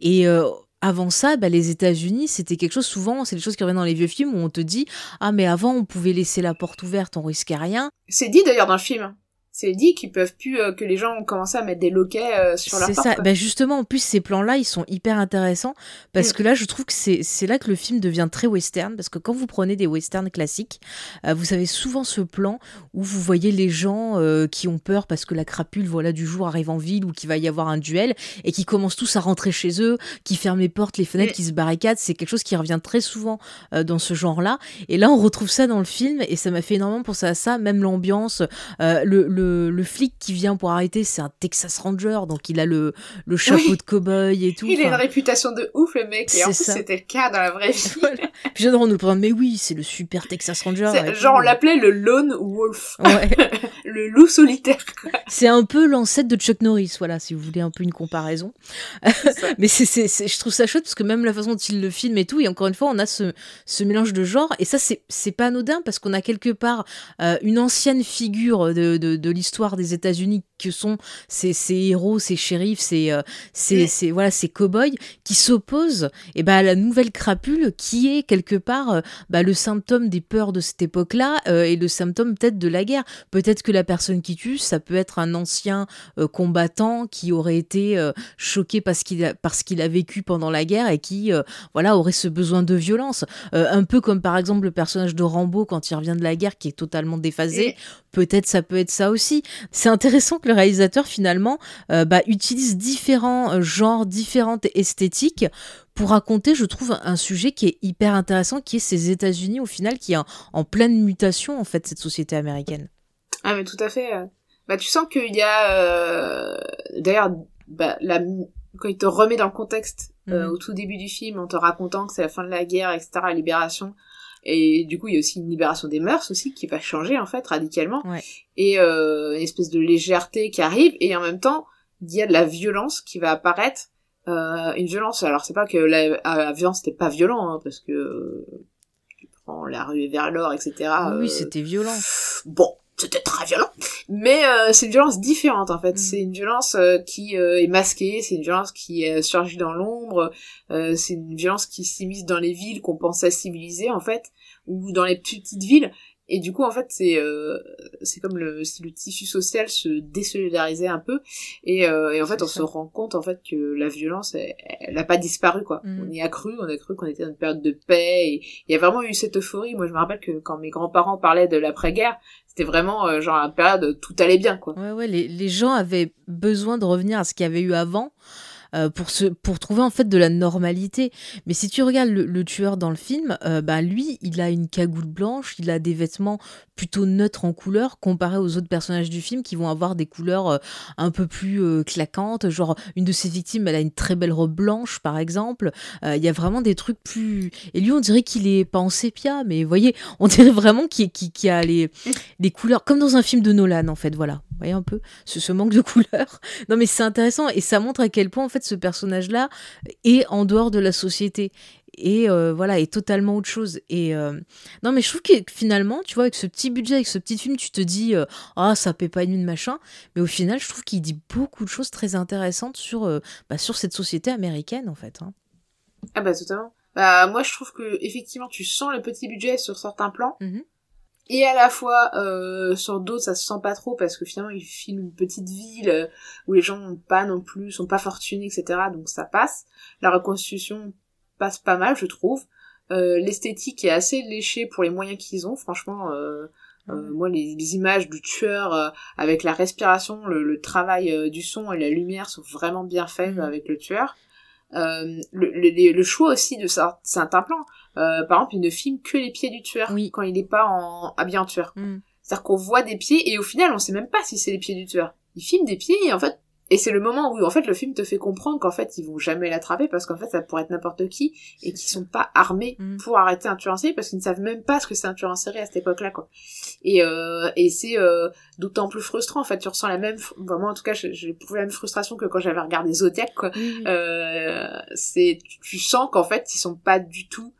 et euh, avant ça, bah, les États-Unis, c'était quelque chose souvent, c'est des choses qui reviennent dans les vieux films où on te dit ah mais avant on pouvait laisser la porte ouverte, on risquait rien. C'est dit d'ailleurs dans le film. C'est dit qu'ils peuvent plus, euh, que les gens ont commencé à mettre des loquets euh, sur leur C'est ça. quoi. Bah justement, en plus, ces plans-là, ils sont hyper intéressants parce Mm. que là, je trouve que c'est c'est là que le film devient très western. Parce que quand vous prenez des westerns classiques, euh, vous avez souvent ce plan où vous voyez les gens euh, qui ont peur parce que la crapule voilà, du jour arrive en ville ou qu'il va y avoir un duel et qui commencent tous à rentrer chez eux, qui ferment les portes, les fenêtres, Mm. qui se barricadent. C'est quelque chose qui revient très souvent dans ce genre-là. Et là, on retrouve ça dans le film et ça m'a fait énormément penser à ça. Même l'ambiance, euh, le, le, le flic qui vient pour arrêter, c'est un Texas Ranger, donc il a le, le chapeau Oui. de cow-boy et tout. Il a une réputation de ouf le mec. Et en plus c'était le cas dans la vraie vie. voilà. Puis j'adore, on nous mais oui, c'est le super Texas Ranger. Genre on l'appelait le lone wolf, Ouais. le loup solitaire. C'est un peu l'ancêtre de Chuck Norris, voilà, si vous voulez un peu une comparaison. Mais c'est, c'est, c'est- je trouve ça chouette parce que même la façon dont il le filme et tout, et encore une fois, on a ce, ce mélange de genres, et ça, c'est, c'est pas anodin parce qu'on a quelque part euh, une ancienne figure de, de, de l'histoire des États-Unis que sont ces, ces héros, ces shérifs, ces, euh, ces, ces, voilà, ces cow-boys qui s'opposent et ben, à la nouvelle crapule qui est quelque part euh, bah, le symptôme des peurs de cette époque-là euh, et le symptôme peut-être de la guerre. Peut-être que la personne qui tue, ça peut être un ancien euh, combattant qui aurait été choqué parce qu'il a, parce qu'il a vécu pendant la guerre et qui voilà aurait ce besoin de violence. Un peu comme par exemple le personnage de Rambo quand il revient de la guerre qui est totalement déphasé. Peut-être ça peut être ça aussi. C'est intéressant que le réalisateur finalement euh, bah, utilise différents euh, genres, différentes esthétiques pour raconter, je trouve, un sujet qui est hyper intéressant, qui est ces États-Unis au final, qui est en, en pleine mutation en fait cette société américaine. Ah mais tout à fait. euh. Bah tu sens qu'il y a euh, d'ailleurs bah, la quand il te remet dans le contexte euh, Mhm. au tout début du film en te racontant que c'est la fin de la guerre etc la libération et du coup il y a aussi une libération des mœurs aussi qui va changer en fait radicalement Ouais. et euh, une espèce de légèreté qui arrive et en même temps il y a de la violence qui va apparaître euh, une violence alors c'est pas que la, ah, la violence c'était pas violent hein, parce que euh, tu prends la rue vers l'or etc oui, euh, c'était violent. bon, c'était très violent, mais euh, c'est une violence différente en fait. Mm. C'est une violence euh, qui euh, est masquée, c'est une violence qui euh, surgit dans l'ombre, euh, c'est une violence qui s'immisce dans les villes qu'on pensait civiliser en fait, ou dans les petites villes. Et du coup, en fait, c'est euh, c'est comme le, si le tissu social se désolidarisait un peu, et, euh, et en fait, on ça. se rend compte en fait que la violence, elle, n'a pas disparu quoi. Mm. On y a cru, on a cru qu'on était dans une période de paix, et il y a vraiment eu cette euphorie. Moi, je me rappelle que quand mes grands-parents parlaient de l'après-guerre, c'était vraiment euh, genre la période où tout allait bien quoi. Ouais, ouais, les, les gens avaient besoin de revenir à ce qu'il y avait eu avant. Euh, pour, se, pour trouver en fait de la normalité. Mais si tu regardes le, tueur dans le film, euh, bah, lui, il a une cagoule blanche, il a des vêtements plutôt neutres en couleur comparé aux autres personnages du film qui vont avoir des couleurs euh, un peu plus claquantes. Genre, une de ses victimes, elle a une très belle robe blanche, par exemple. Il y a vraiment des trucs plus. Et lui, on dirait qu'il est pas en sépia, mais vous voyez, on dirait vraiment qu'il a les, les couleurs, comme dans un film de Nolan, en fait, voilà. Vous voyez un peu ce, ce manque de couleurs. Non, mais c'est intéressant et ça montre à quel point, en fait, ce personnage-là est en dehors de la société. Et euh, voilà est totalement autre chose. Et euh, non mais je trouve que finalement tu vois avec ce petit budget avec ce petit film tu te dis euh, ah ça paie pas une machin. Mais au final je trouve qu'il dit beaucoup de choses très intéressantes sur bah, sur cette société américaine en fait hein. ah bah totalement. Bah moi je trouve que effectivement tu sens le petit budget sur certains plans. Mmh et à la fois euh, sur d'autres ça se sent pas trop parce que finalement il filme une petite ville euh, où les gens n'ont pas non plus sont pas fortunés etc donc ça passe. La reconstitution passe pas mal je trouve. Euh, l'esthétique est assez léchée pour les moyens qu'ils ont franchement euh, euh moi les, images du tueur avec la respiration le, le travail du son et la lumière sont vraiment bien faits mmh. avec le tueur euh, le, le, le, choix aussi de certains plans. Euh, par exemple, il ne filme que les pieds du tueur quand il n'est pas en habillé en tueur. Mm. C'est-à-dire qu'on voit des pieds et au final, on sait même pas si c'est les pieds du tueur. Il filme des pieds et en fait, et c'est le moment où en fait le film te fait comprendre qu'en fait ils vont jamais l'attraper parce qu'en fait ça pourrait être n'importe qui et qu'ils sont pas armés mm. pour arrêter un tueur en série parce qu'ils ne savent même pas ce que c'est un tueur en série à cette époque-là quoi. Et euh, et c'est euh, d'autant plus frustrant en fait tu ressens la même vraiment en tout cas j'ai éprouvé la même frustration que quand j'avais regardé Zodiac quoi. Euh, c'est tu sens qu'en fait ils sont pas du tout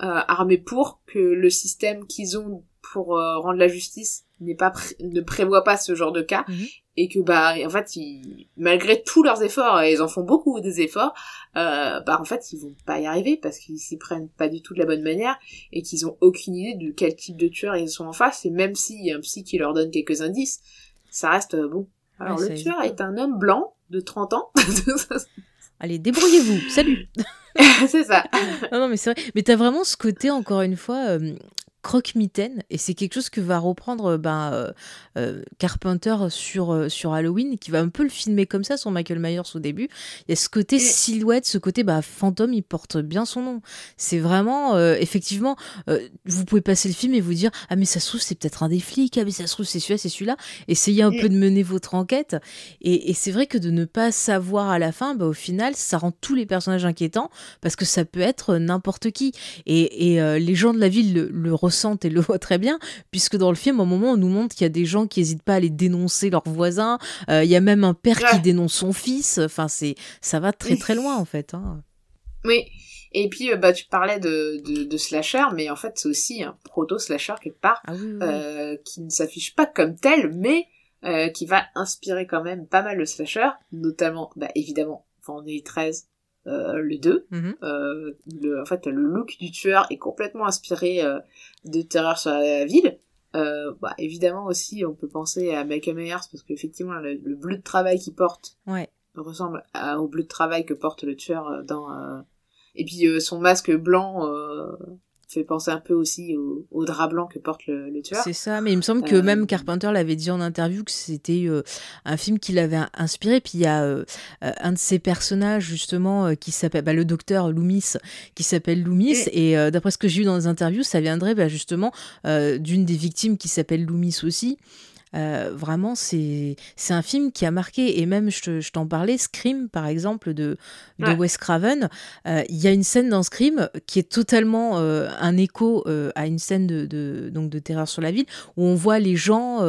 euh, armés pour que le système qu'ils ont pour euh, rendre la justice n'est pas ne prévoit pas ce genre de cas mhm. et que bah en fait ils, malgré tous leurs efforts et ils en font beaucoup des efforts euh, bah en fait ils vont pas y arriver parce qu'ils s'y prennent pas du tout de la bonne manière et qu'ils ont aucune idée de quel type de tueur ils sont en face et même s'il y a un psy qui leur donne quelques indices ça reste euh, bon alors le tueur est un homme blanc de 30 ans Allez, débrouillez-vous. Salut. c'est ça. non, non, mais c'est vrai. Mais t'as vraiment ce côté, encore une fois, euh, croque-mitaine et c'est quelque chose que va reprendre ben, euh, euh, Carpenter sur, euh, sur Halloween qui va un peu le filmer comme ça sur Michael Myers au début. Il y a ce côté silhouette ce côté bah, fantôme il porte bien son nom. C'est vraiment effectivement vous pouvez passer le film et vous dire ah mais ça se trouve c'est peut-être un des flics ah mais ça se trouve c'est celui-là c'est celui-là essayez un peu de mener votre enquête. Et, et c'est vrai que de ne pas savoir à la fin bah, au final ça rend tous les personnages inquiétants parce que ça peut être n'importe qui. Et, et les gens de la ville le, le ressentent et le voient très bien, puisque dans le film, à un moment, on nous montre qu'il y a des gens qui n'hésitent pas à aller dénoncer leurs voisins. Euh, il y a même un père qui dénonce son fils. Enfin, c'est ça va très très loin en fait. Hein. Oui. Et puis, euh, bah, tu parlais de, de, slasher, mais en fait, c'est aussi un proto-slasher quelque part, ah euh, qui ne s'affiche pas comme tel, mais qui va inspirer quand même pas mal le slasher, notamment, bah, évidemment, Vendredi 13, euh, le 2. Mhm. euh, le, en fait, le look du tueur est complètement inspiré euh, de Terreur sur la ville. Euh, bah, évidemment aussi, on peut penser à Michael Myers parce qu'effectivement, le, le bleu de travail qu'il porte ouais. ressemble au bleu de travail que porte le tueur dans... Et puis son masque blanc fait penser un peu aussi au, au drap blanc que porte le, le tueur. C'est ça, mais il me semble que euh, même Carpenter l'avait dit en interview que c'était euh, un film qui l'avait inspiré. Puis il y a euh, un de ses personnages justement qui s'appelle bah, le docteur Loomis, qui s'appelle Loomis. Et, d'après ce que j'ai eu dans les interviews, ça viendrait bah, justement d'une des victimes qui s'appelle Loomis aussi. Euh, vraiment, c'est un film qui a marqué, et même je, t'en parlais, Scream, par exemple, de, de Wes Craven. Euh, il y a une scène dans Scream qui est totalement euh, un écho à une scène de, de, donc de Terreur sur la ville, où on voit les gens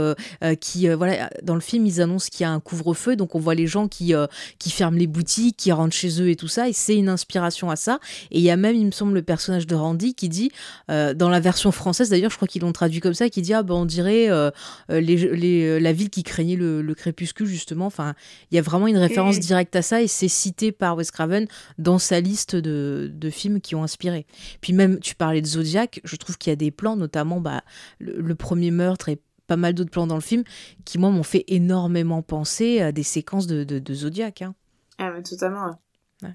qui, voilà, dans le film, ils annoncent qu'il y a un couvre-feu, donc on voit les gens qui, qui ferment les boutiques, qui rentrent chez eux et tout ça, et c'est une inspiration à ça. Et il y a même, il me semble, le personnage de Randy qui dit, dans la version française d'ailleurs, je crois qu'ils l'ont traduit comme ça, qui dit, ah ben on dirait les euh, la ville qui craignait le, crépuscule, justement. Enfin, il y a vraiment une référence directe à ça et c'est cité par Wes Craven dans sa liste de, films qui ont inspiré. Puis même, tu parlais de Zodiac, je trouve qu'il y a des plans, notamment bah, le, premier meurtre et pas mal d'autres plans dans le film qui, moi, m'ont fait énormément penser à des séquences de, de, Zodiac. Hein. Ah, mais totalement.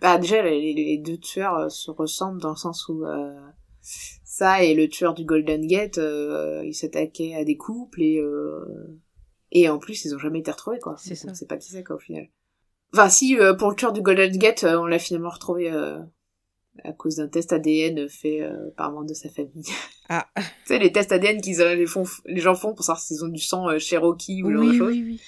Bah, déjà, les, deux tueurs euh, se ressemblent dans le sens où euh, ça et le tueur du Golden Gate, euh, ils s'attaquaient à des couples et euh, et en plus ils ont jamais été retrouvés quoi. C'est ça. C'est pas qui c'est quoi au final. Enfin, si euh, pour le tueur du Golden Gate, on l'a finalement retrouvé euh, à cause d'un test ADN fait euh, par membre de sa famille. Ah. tu sais, les tests ADN qu'ils euh, les, font, les gens font pour savoir s'ils ont du sang euh, Cherokee ou Oui, genre oui, oui.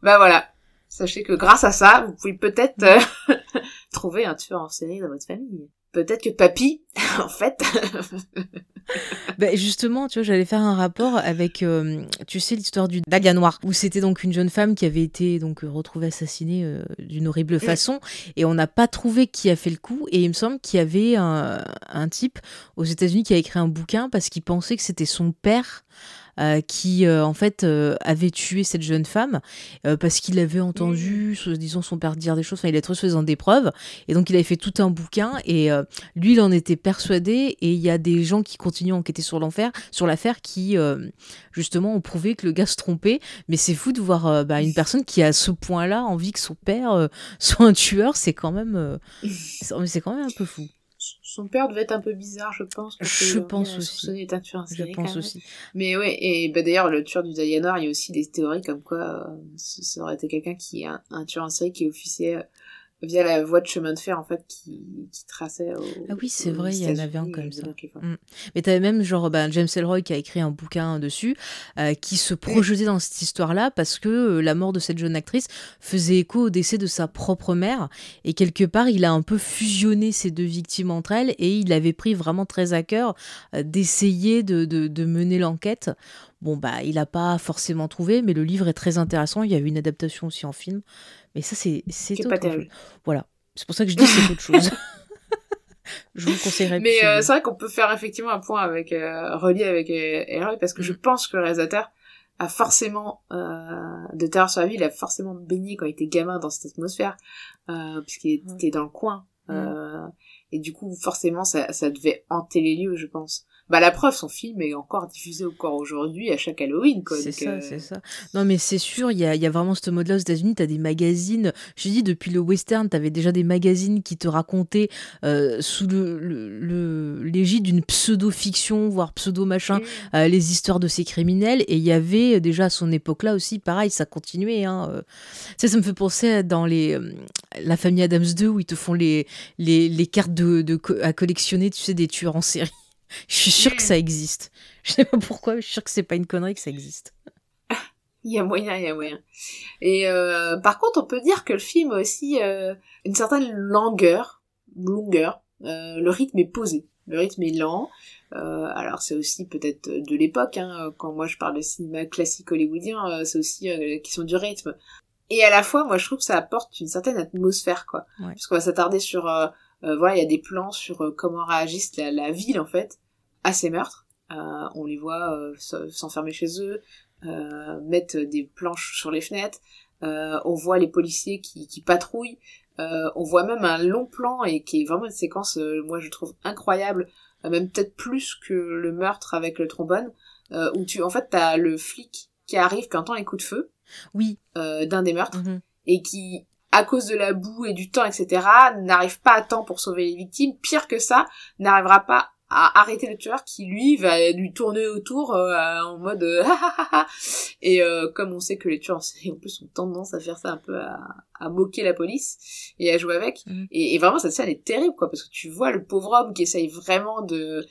Bah voilà. Sachez que grâce à ça, vous pouvez peut-être euh, trouver un tueur en série dans votre famille. Peut-être que papy, en fait, Bah, justement, tu vois, j'allais faire un rapport avec, euh, tu sais, l'histoire du Dahlia Noir, où c'était donc une jeune femme qui avait été donc euh, retrouvée assassinée euh, d'une horrible façon, et on n'a pas trouvé qui a fait le coup. Et il me semble qu'il y avait un, un type aux États-Unis qui a écrit un bouquin parce qu'il pensait que c'était son père. Euh, qui euh, en fait euh, avait tué cette jeune femme euh, parce qu'il avait entendu, so- disons son père dire des choses, enfin il a trouvé faisant des preuves et donc il avait fait tout un bouquin et euh, lui, il en était persuadé, et il y a des gens qui continuent à enquêter sur l'enfer, sur l'affaire, qui euh, justement ont prouvé que le gars se trompait. Mais c'est fou de voir bah, une personne qui a à ce point-là envie que son père soit un tueur. C'est quand même, euh, c'est quand même un peu fou. Son père devait être un peu bizarre, je pense. Je pense aussi. un tueur Je pense aussi. Mais ouais, et bah d'ailleurs, le tueur du Dahlia Noir, il y a aussi des théories comme quoi euh, ça aurait été quelqu'un qui est un, un tueur en série qui officiait euh, via la voie de chemin de fer, en fait, qui, qui traçait au, Ah oui, c'est vrai, il y en avait un comme ça. Mm. Mais t'avais même genre bah, James Elroy qui a écrit un bouquin dessus, euh, qui se projetait dans cette histoire-là parce que euh, la mort de cette jeune actrice faisait écho au décès de sa propre mère et quelque part il a un peu fusionné ces deux victimes entre elles et il avait pris vraiment très à cœur euh, d'essayer de, de- de mener l'enquête. Bon bah il n'a pas forcément trouvé, mais le livre est très intéressant. Il y a eu une adaptation aussi en film, mais ça c'est autre pas terrible. chose. Voilà, c'est pour ça que je dis c'est autre chose. je vous conseillerais. Mais euh, c'est vrai qu'on peut faire effectivement un point avec euh, relié avec euh, Elroy parce que je Mm. pense que le réalisateur a forcément euh, de Terreur sur la ville, il a forcément baigné quand il était gamin dans cette atmosphère euh, puisqu'il était dans le coin Mm. euh, et du coup forcément ça, ça devait hanter les lieux, je pense. Bah la preuve, son film est encore diffusé encore aujourd'hui à chaque Halloween quoi. C'est ça, euh, c'est ça. Non, mais c'est sûr, il y a, y a vraiment ce mode-là aux États-Unis. Tu as des magazines. Je dis, depuis le western, tu avais déjà des magazines qui te racontaient euh, sous le, l'égide d'une pseudo-fiction, voire pseudo-machin, euh, les histoires de ces criminels. Et il y avait euh, déjà à son époque-là aussi, pareil, ça continuait. Hein, euh. Tu sais, ça me fait penser dans les, euh, la famille Adams 2 où ils te font les, les, les cartes de, de à collectionner, tu sais, des tueurs en série. Je suis sûre que ça existe. Je sais pas pourquoi, mais je suis sûre que c'est pas une connerie que ça existe. Il y a moyen, il y a moyen. Et euh, par contre, on peut dire que le film a aussi euh, une certaine longueur, longueur. Euh, le rythme est posé, le rythme est lent. Alors c'est aussi peut-être de l'époque. Hein, quand moi je parle de cinéma classique hollywoodien, c'est aussi la question du rythme. Et à la fois, moi je trouve que ça apporte une certaine atmosphère, quoi. Ouais. Parce qu'on va s'attarder sur, voilà, il y a des plans sur euh, comment réagissent la, la ville en fait à ces meurtres. Euh, on les voit euh, s'enfermer chez eux, euh, mettre des planches sur les fenêtres. Euh, on voit les policiers qui, qui patrouillent. Euh, on voit même un long plan et qui est vraiment une séquence, euh, moi je trouve incroyable, euh, même peut-être plus que le meurtre avec le trombone, euh, où tu, en fait, t'as le flic qui arrive, qui entend les coups de feu Oui. euh, d'un des meurtres Mhm. et qui, à cause de la boue et du temps, etc., n'arrive pas à temps pour sauver les victimes. Pire que ça, n'arrivera pas à arrêter le tueur qui, lui, va lui tourner autour euh, en mode euh. Et euh, comme on sait que les tueurs en plus, ont tendance à faire ça un peu à, à moquer la police et à jouer avec. Mhm. Et, et vraiment, cette scène est terrible, quoi, parce que tu vois le pauvre homme qui essaye vraiment de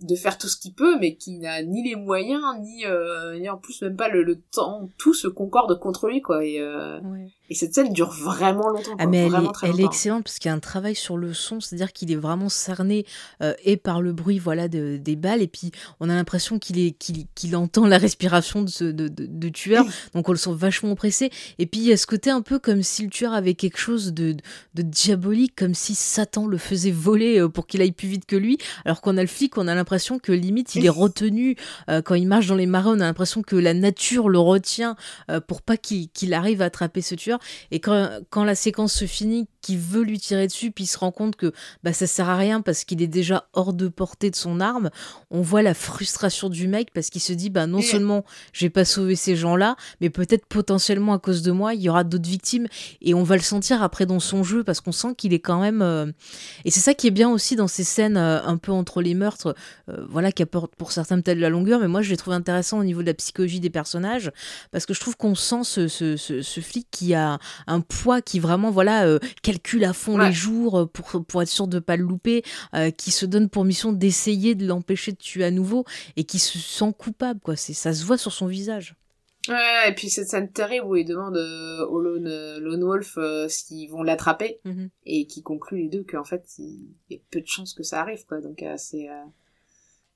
de faire tout ce qu'il peut, mais qui n'a ni les moyens, ni, euh, ni en plus même pas le, le temps, tout se concorde contre lui, quoi. Et, euh, Ouais. Et cette scène dure vraiment longtemps, Ah mais elle, vraiment est, très elle est longtemps. excellente parce qu'il y a un travail sur le son, c'est-à-dire qu'il est vraiment cerné euh, et par le bruit voilà de- des balles et puis on a l'impression qu'il est qu'il qu'il entend la respiration de ce de, de- de tueur, donc on le sent vachement oppressé. Et puis il y a ce côté un peu comme si le tueur avait quelque chose de, de diabolique, comme si Satan le faisait voler euh, pour qu'il aille plus vite que lui, alors qu'on a le flic, on a l'impression que limite il est retenu euh, quand il marche dans les marais, on a l'impression que la nature le retient euh, pour pas qu'il qu'il arrive à attraper ce tueur. Et quand, la séquence se finit, qui veut lui tirer dessus, puis il se rend compte que bah, ça sert à rien parce qu'il est déjà hors de portée de son arme. On voit la frustration du mec parce qu'il se dit bah non seulement je vais pas sauver ces gens-là, mais peut-être potentiellement à cause de moi, il y aura d'autres victimes et on va le sentir après dans son jeu parce qu'on sent qu'il est quand même. Euh, et c'est ça qui est bien aussi dans ces scènes euh, un peu entre les meurtres, euh, voilà, qui apporte pour certains peut-être la longueur, mais moi je l'ai trouvé intéressant au niveau de la psychologie des personnages parce que je trouve qu'on sent ce, ce, ce, flic qui a un poids qui vraiment voilà calcule à fond les jours pour, pour être sûr de pas le louper, qui se donne pour mission d'essayer de l'empêcher de tuer à nouveau et qui se sent coupable quoi. C'est ça se voit sur son visage. Ouais, et puis cette scène terrible où il demande euh, au Lone, euh, Lone Wolf euh, s'ils vont l'attraper mhm. et qui conclut les deux qu'en fait il y a peu de chances que ça arrive quoi. Donc c'est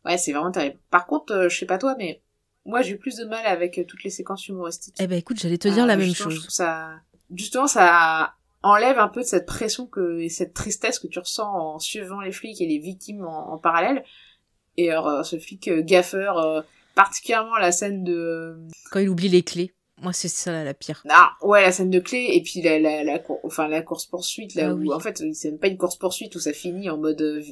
ouais c'est vraiment terrible. Par contre, je sais pas toi mais moi j'ai eu plus de mal avec toutes les séquences humoristiques. Eh ben écoute, j'allais te dire la même chose. ça justement ça enlève un peu de cette pression que et cette tristesse que tu ressens en suivant les flics et les victimes en, en parallèle. Et alors ce flic gaffeur particulièrement la scène de quand il oublie les clés. Moi, c'est ça la pire. Ah, ouais, la scène de clés et puis la, la, la enfin la course poursuite là ah où en fait c'est même pas une course poursuite où ça finit en mode euh,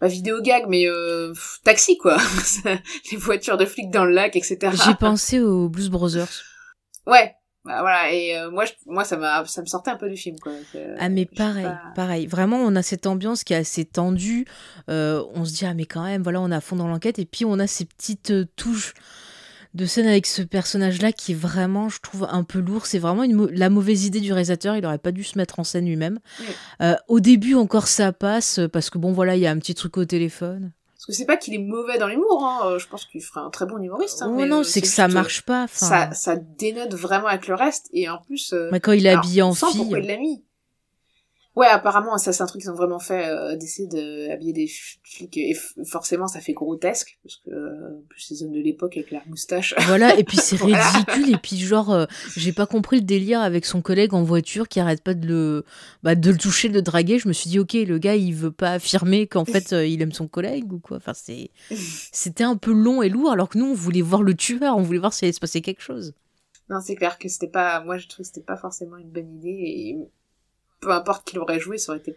pas vidéo gag mais euh, taxi quoi. les voitures de flics dans le lac etc. J'ai pensé aux Blues Brothers. Ouais, voilà et euh, moi je, moi ça m'a ça me sortait un peu du film quoi ah mais pareil pareil. Vraiment on a cette ambiance qui est assez tendue. Euh, on se dit ah mais quand même voilà on est à fond dans l'enquête. Et puis on a ces petites euh, touches de scène avec ce personnage là qui est vraiment je trouve un peu lourd. C'est vraiment une la mauvaise idée du réalisateur. Il aurait pas dû se mettre en scène lui-même. Au début encore ça passe parce que bon voilà il y a un petit truc au téléphone que c'est pas qu'il est mauvais dans l'humour, hein. Euh, je pense qu'il ferait un très bon humoriste. Hein, oh non, euh, c'est que ça marche pas. Ça, ça dénote vraiment avec le reste, et en plus... Euh, mais quand il est habillé en fille... pourquoi il l'a mis. Ouais, apparemment, ça c'est un truc qu'ils ont vraiment fait, euh, d'essayer d'habiller des flics, et forcément ça fait grotesque, parce que euh, plus les hommes de l'époque avec la moustache. Voilà, et puis c'est ridicule, et puis genre, euh, j'ai pas compris le délire avec son collègue en voiture qui arrête pas de le, bah, de le toucher, de le draguer. Je me suis dit, ok, le gars il veut pas affirmer qu'en fait il aime son collègue ou quoi. Enfin, c'est, c'était un peu long et lourd, alors que nous on voulait voir le tueur, on voulait voir s'il allait se passer quelque chose. Non, c'est clair que c'était pas, moi je trouve que c'était pas forcément une bonne idée, peu importe qu'il aurait joué, ça aurait été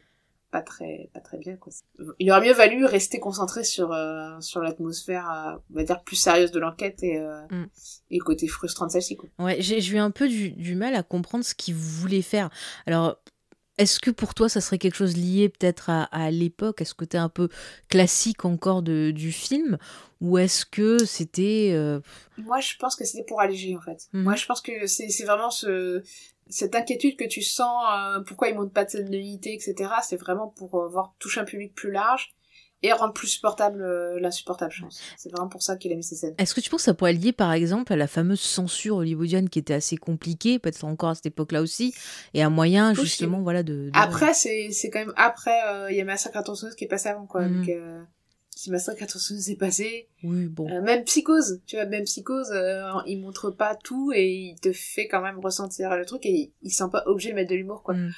pas très pas très bien quoi. Il aurait mieux valu rester concentré sur euh, sur l'atmosphère euh, on va dire plus sérieuse de l'enquête et euh, mm. et le côté frustrant de celle-ci quoi. Ouais, j'ai eu un peu du, du mal à comprendre ce qu'il voulait faire. Alors est-ce que pour toi, ça serait quelque chose lié peut-être à, à l'époque que tu es un peu classique encore de, du film Ou est-ce que c'était... Moi, je pense que c'était pour alléger, en fait. Mm. Moi, je pense que c'est vraiment ce, cette inquiétude que tu sens, euh, pourquoi ils montent pas de scène de unité, etc., c'est vraiment pour euh, voir toucher un public plus large et rendre plus supportable euh, l'insupportable chance. C'est vraiment pour ça qu'il a mis ces scènes. Est-ce que tu penses que ça pourrait lier par exemple à la fameuse censure hollywoodienne qui était assez compliquée, peut-être encore à cette époque-là aussi, et un moyen justement voilà de, Après c'est c'est quand même après il y a Massacre à qui est passé avant quoi. Donc, si Massacre attention s'est passé. Oui, bon. Euh, même Psychose, tu vois, même Psychose, euh, il montre pas tout et il te fait quand même ressentir le truc et il, sent pas obligé de mettre de l'humour, quoi. Mm.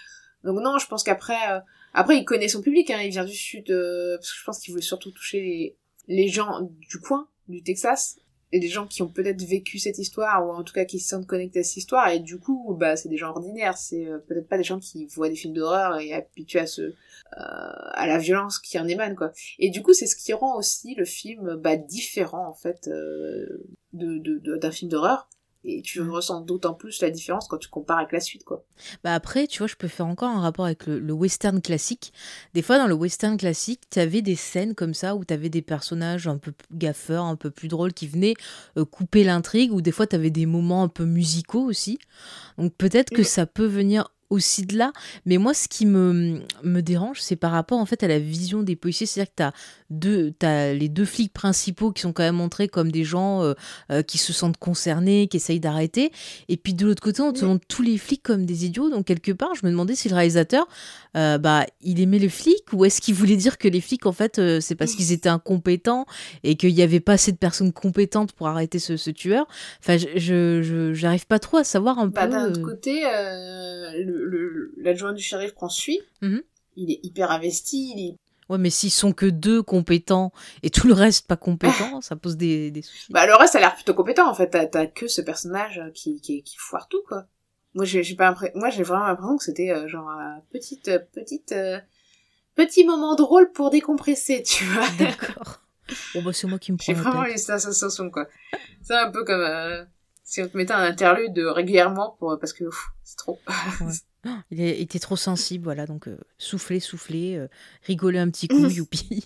Donc non, je pense qu'après, euh, après il connaît son public, hein, il vient du sud, parce que je pense qu'il voulait surtout toucher les, les gens du coin, du Texas, et des gens qui ont peut-être vécu cette histoire ou en tout cas qui se sentent connectés à cette histoire et du coup bah c'est des gens ordinaires c'est peut-être pas des gens qui voient des films d'horreur et habitués à ce euh, à la violence qui en émane quoi. Et du coup c'est ce qui rend aussi le film bah, différent en fait euh, de d'un film d'horreur et tu ressens d'autant plus la différence quand tu compares avec la suite quoi. Bah après, tu vois, je peux faire encore un rapport avec le, western classique. Des fois dans le western classique, tu avais des scènes comme ça où tu avais des personnages un peu gaffeurs, un peu plus drôles qui venaient euh, couper l'intrigue ou des fois tu avais des moments un peu musicaux aussi. Donc peut-être que ça peut venir aussi de là. Mais moi, ce qui me, me dérange, c'est par rapport en fait à la vision des policiers. C'est-à-dire que tu as, deux, as les deux flics principaux qui sont quand même montrés comme des gens euh, euh, qui se sentent concernés, qui essayent d'arrêter. Et puis de l'autre côté, on te montre tous les flics comme des idiots. Donc quelque part, je me demandais si le réalisateur, euh, bah, il aimait les flics ou est-ce qu'il voulait dire que les flics, en fait, c'est parce qu'ils étaient incompétents et qu'il n'y avait pas assez de personnes compétentes pour arrêter ce, ce tueur. Enfin, je j'arrive pas trop à savoir un bah, peu. D'un autre côté, le l'adjoint du shérif qu'on suit, mhm. il est hyper investi, il est Ouais, mais s'ils sont que deux compétents et tout le reste pas compétent, ça pose des, des, soucis. Bah, le reste a l'air plutôt compétent, en fait. T'as que ce personnage qui, qui, qui foire tout, quoi. moi j'ai j'ai pas impré- moi j'ai vraiment l'impression que c'était euh, genre petite euh, petite euh, petit moment drôle pour décompresser tu vois D'accord. Bon, bah, c'est moi qui me prends j'ai vraiment eu cette sensation quoi c'est un peu comme euh, si on te mettait un interlude régulièrement pour parce que pff, c'est trop il était trop sensible, voilà, donc euh, souffler, souffler, euh, rigoler un petit coup, youpi.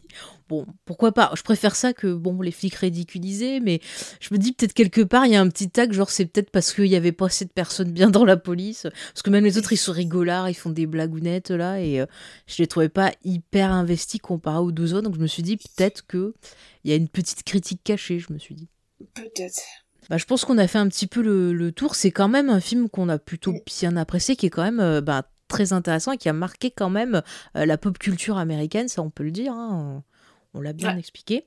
Bon, pourquoi pas Je préfère ça que, bon, les flics ridiculisés, mais je me dis peut-être quelque part, il y a un petit tag, genre c'est peut-être parce qu'il y avait pas assez de personnes bien dans la police, parce que même les autres, ils sont rigolards, ils font des blagounettes, là, et euh, je les trouvais pas hyper investis comparé aux deux autres, donc je me suis dit peut-être que il y a une petite critique cachée, je me suis dit. peut-être Bah, je pense qu'on a fait un petit peu le, le tour. C'est quand même un film qu'on a plutôt bien apprécié, qui est quand même euh, bah, très intéressant et qui a marqué quand même euh, la pop culture américaine, ça on peut le dire. hein. On l'a bien Ouais. expliqué.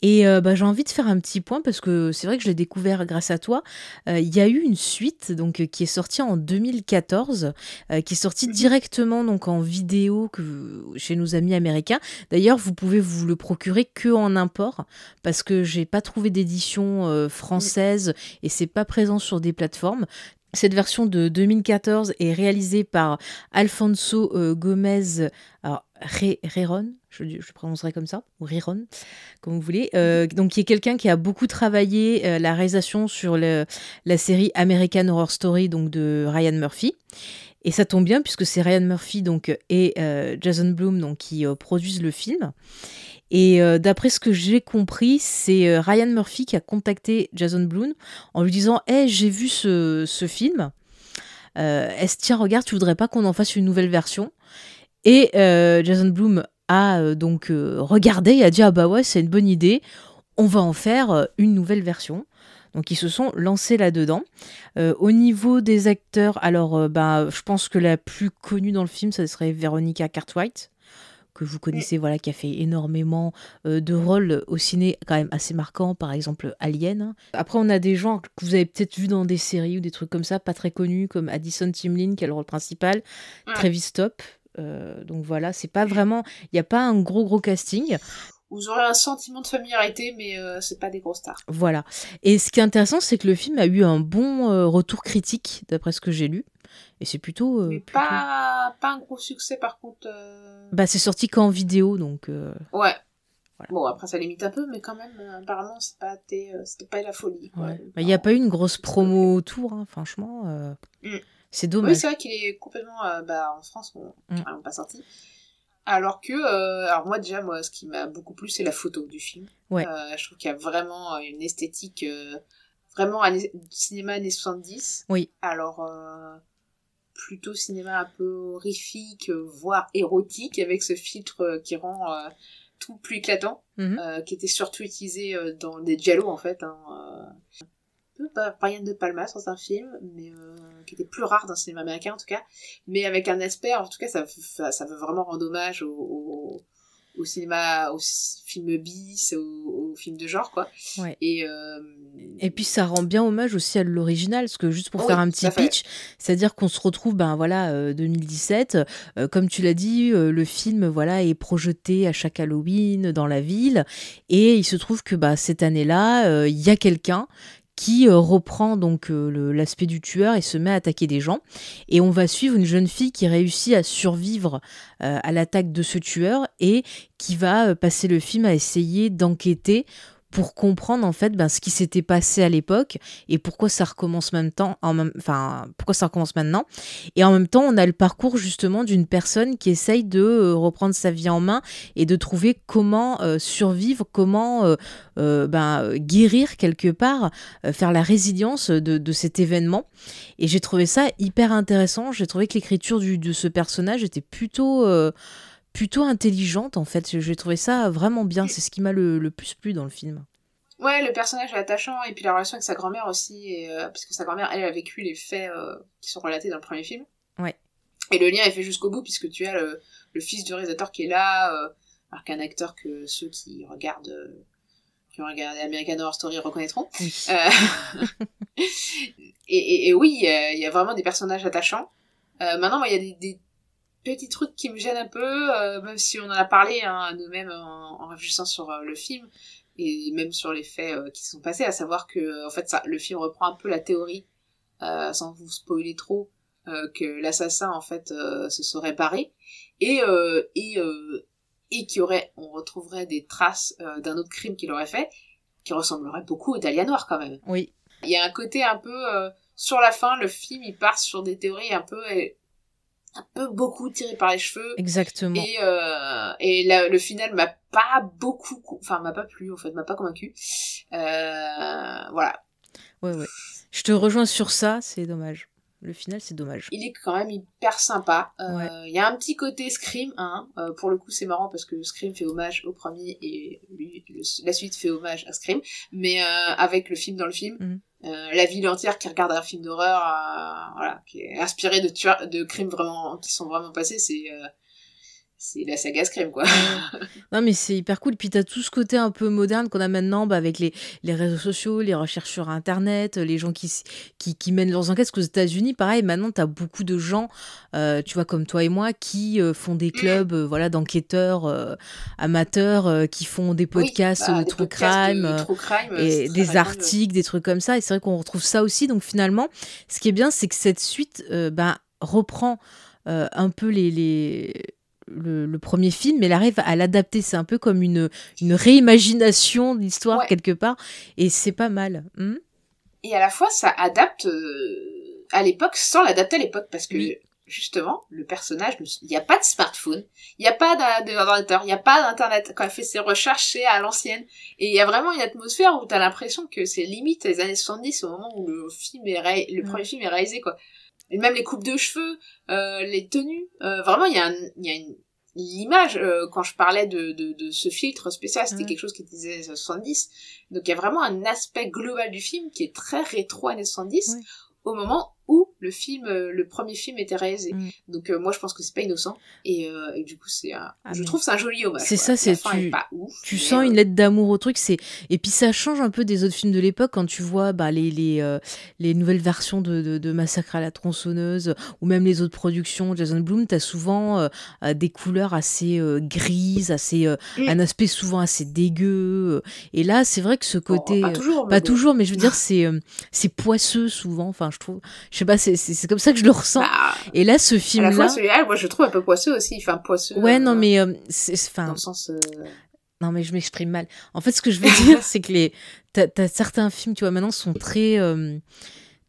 Et euh, bah, j'ai envie de faire un petit point parce que c'est vrai que je l'ai découvert grâce à toi. Euh, Il y a eu une suite donc euh, qui est sortie en 2014, euh, qui est sortie Mhm. directement donc en vidéo que, chez nos amis américains. D'ailleurs, vous pouvez vous le procurer que en import parce que j'ai pas trouvé d'édition française et c'est pas présent sur des plateformes. Cette version de 2014 est réalisée par Alfonso euh, Gomez Reron, je, je prononcerai comme ça, ou Riron, comme vous voulez. Euh, donc, qui est quelqu'un qui a beaucoup travaillé euh, la réalisation sur la série American Horror Story donc de Ryan Murphy. Et ça tombe bien puisque c'est Ryan Murphy donc et Jason Blum donc qui produisent le film. Et euh, d'après ce que j'ai compris, c'est euh, Ryan Murphy qui a contacté Jason Blum en lui disant Hey, j'ai vu ce, ce film. Euh, Est-ce tiens, regarde, tu voudrais pas qu'on en fasse une nouvelle version? Et Jason Blum a donc regardé et a dit Ah bah ouais, c'est une bonne idée, on va en faire une nouvelle version. Donc ils se sont lancés là-dedans. Au niveau des acteurs, alors bah, je pense que la plus connue dans le film, ça serait Veronica Cartwright que vous connaissez, voilà, qui a fait énormément euh, de rôles au ciné quand même assez marquants, par exemple Alien. Après, on a des gens que vous avez peut-être vus dans des séries ou des trucs comme ça, pas très connus, comme Addison Timlin, qui a le rôle principal, Ouais. Travis Top. Euh, donc voilà, c'est pas vraiment, il n'y a pas un gros gros casting. vous aurez un sentiment de familiarité mais euh, c'est pas des grosses stars Voilà. Et ce qui est intéressant, c'est que le film a eu un bon euh, retour critique, d'après ce que j'ai lu. Et c'est plutôt. euh, mais plutôt- pas pas un gros succès par contre euh, Bah, c'est sorti qu'en vidéo, donc. euh, ouais Voilà. bon après ça limite un peu mais quand même apparemment c'est pas c'était pas la folie quoi. ouais. Bah, Il n'y a pas eu une grosse promo autour, hein, franchement. Mm. C'est Oui, dommage. c'est vrai qu'il est complètement. bah, en France, on Mm. pas sorti. Alors que, euh, alors moi déjà, moi, ce qui m'a beaucoup plu, c'est la photo du film. Ouais. Euh, je trouve qu'il y a vraiment une esthétique, euh, vraiment année- cinéma années 70. Oui. Alors, plutôt cinéma un peu horrifique, euh, voire érotique, avec ce filtre euh, qui rend euh, tout plus éclatant, Mhm. euh, qui était surtout utilisé dans des giallo en fait. Hein, un peu par Brian De Palma dans un film, mais qui était plus rare dans le cinéma américain en tout cas, mais avec un aspect, en tout cas ça, ça, ça veut vraiment rendre hommage au, au, au cinéma, au film bis, au, au film de genre quoi. Ouais. Et, euh, Et puis ça rend bien hommage aussi à l'original, parce que juste pour faire un petit pitch, c'est-à-dire qu'on se retrouve, ben voilà, euh, 2017, euh, comme tu l'as dit, euh, le film voilà est projeté à chaque Halloween dans la ville, et il se trouve que bah cette année-là, euh, il y a quelqu'un qui euh, reprend donc euh, l'aspect du tueur et se met à attaquer des gens. Et on va suivre une jeune fille qui réussit à survivre euh, à l'attaque de ce tueur et qui va passer le film à essayer d'enquêter pour comprendre en fait ben, ce qui s'était passé à l'époque et pourquoi ça recommence même temps, en même, enfin pourquoi ça recommence maintenant. Et en même temps, on a le parcours justement d'une personne qui essaye de euh, reprendre sa vie en main et de trouver comment euh, survivre, comment euh, ben, guérir quelque part, faire la résilience de, de cet événement. Et j'ai trouvé ça hyper intéressant. J'ai trouvé que l'écriture de ce personnage était plutôt plutôt intelligente en fait. J'ai trouvé ça vraiment bien. C'est ce qui m'a le, le plus plu dans le film. Ouais, le personnage est attachant et puis la relation avec sa grand-mère aussi, et, euh, parce que sa grand-mère, elle, a vécu les faits euh, qui sont relatés dans le premier film. Ouais. Et le lien est fait jusqu'au bout puisque tu as le, le fils du réalisateur qui est là, euh, alors qu'un acteur que ceux qui regardent, qui ont regardé American Horror Story reconnaîtront. Oui. Et, et- et oui, il y, a, vraiment des personnages attachants. Euh, maintenant, il y a des, des petits trucs qui me gênent un peu, euh, même si on en a parlé hein, nous-mêmes en, en réfléchissant sur euh, le film et même sur les faits euh, qui se sont passés, à savoir que en fait ça, le film reprend un peu la théorie sans vous spoiler trop, que l'assassin en fait se serait barré et et et qu'il aurait, on retrouverait des traces d'un autre crime qu'il aurait fait, qui ressemblerait beaucoup au Dahlia Noir quand même. Oui. Il y a un côté un peu sur la fin, le film il part sur des théories un peu un peu beaucoup tiré par les cheveux. Exactement. Et, euh, et le final m'a pas beaucoup, enfin m'a pas plu en fait, m'a pas convaincu. Euh, voilà. Ouais ouais. Je te rejoins sur ça, c'est dommage. Le final, c'est dommage. Il est quand même hyper sympa. Euh, il y a un petit côté Scream, hein. Euh, pour le coup, c'est marrant parce que Scream fait hommage au premier et lui, la suite fait hommage à Scream, mais euh, avec le film dans le film. Mhm. La ville entière qui regarde un film d'horreur, voilà, qui est inspiré de, de crimes vraiment qui sont vraiment passés, c'est c'est la saga Scream quoi. non mais c'est hyper cool. Puis t'as tout ce côté un peu moderne qu'on a maintenant bah, avec les, les réseaux sociaux, les recherches sur internet, les gens qui, qui, qui mènent leurs enquêtes. Parce qu'aux États-Unis, pareil, maintenant t'as beaucoup de gens, euh, tu vois, comme toi et moi, qui euh, font des clubs euh, voilà, d'enquêteurs amateurs, qui font des podcasts bah, de, true crime, et des articles, des trucs comme ça. Et c'est vrai qu'on retrouve ça aussi. Donc finalement, ce qui est bien, c'est que cette suite bah, reprend un peu les, les le, premier film, mais elle arrive à l'adapter. C'est un peu comme une, une réimagination de l'histoire quelque part, et c'est pas mal. Hmm et à la fois, ça adapte euh, à l'époque sans l'adapter à l'époque, parce que justement, le personnage, il n'y a pas de smartphone, il n'y a pas d'ordinateur, il n'y a pas d'internet. Quand elle fait ses recherches, c'est à l'ancienne. Et il y a vraiment une atmosphère où tu as l'impression que c'est limite les années 70 au moment où le film est le premier film est réalisé, quoi et même les coupes de cheveux, euh, les tenues. Euh, vraiment, il y a, un, il y a une l'image euh, quand je parlais de, de, de ce filtre spécial c'était quelque chose qui était 70 donc il y a vraiment un aspect global du film qui est très rétro années 70 au moment le film, euh, le premier film était réalisé. Mm. Donc euh, moi je pense que c'est pas innocent et, euh, et du coup c'est un... Ah, je trouve c'est un joli hommage. C'est ça, c'est tu, tu sens une lettre d'amour au truc, c'est et puis ça change un peu des autres films de l'époque quand tu vois bah, les les, les nouvelles versions de, de, de, Massacre à la tronçonneuse ou même les autres productions Jason Blum, t'as souvent des couleurs assez grises, assez mm. un aspect souvent assez dégueu et là c'est vrai que ce côté pas toujours, mais, pas toujours, mais je veux dire c'est c'est poisseux souvent, enfin je trouve je sais pas, c'est comme ça que je le ressens. Bah, et là, ce film-là. À la fois, celui-là, moi, je trouve un peu poisseux aussi. Enfin, poisseux. Ouais, non, euh, mais. Euh, enfin. Dans le sens. Euh, non, mais je m'exprime mal. En fait, ce que je veux dire, c'est que les. T'as as certains films, tu vois, maintenant, sont très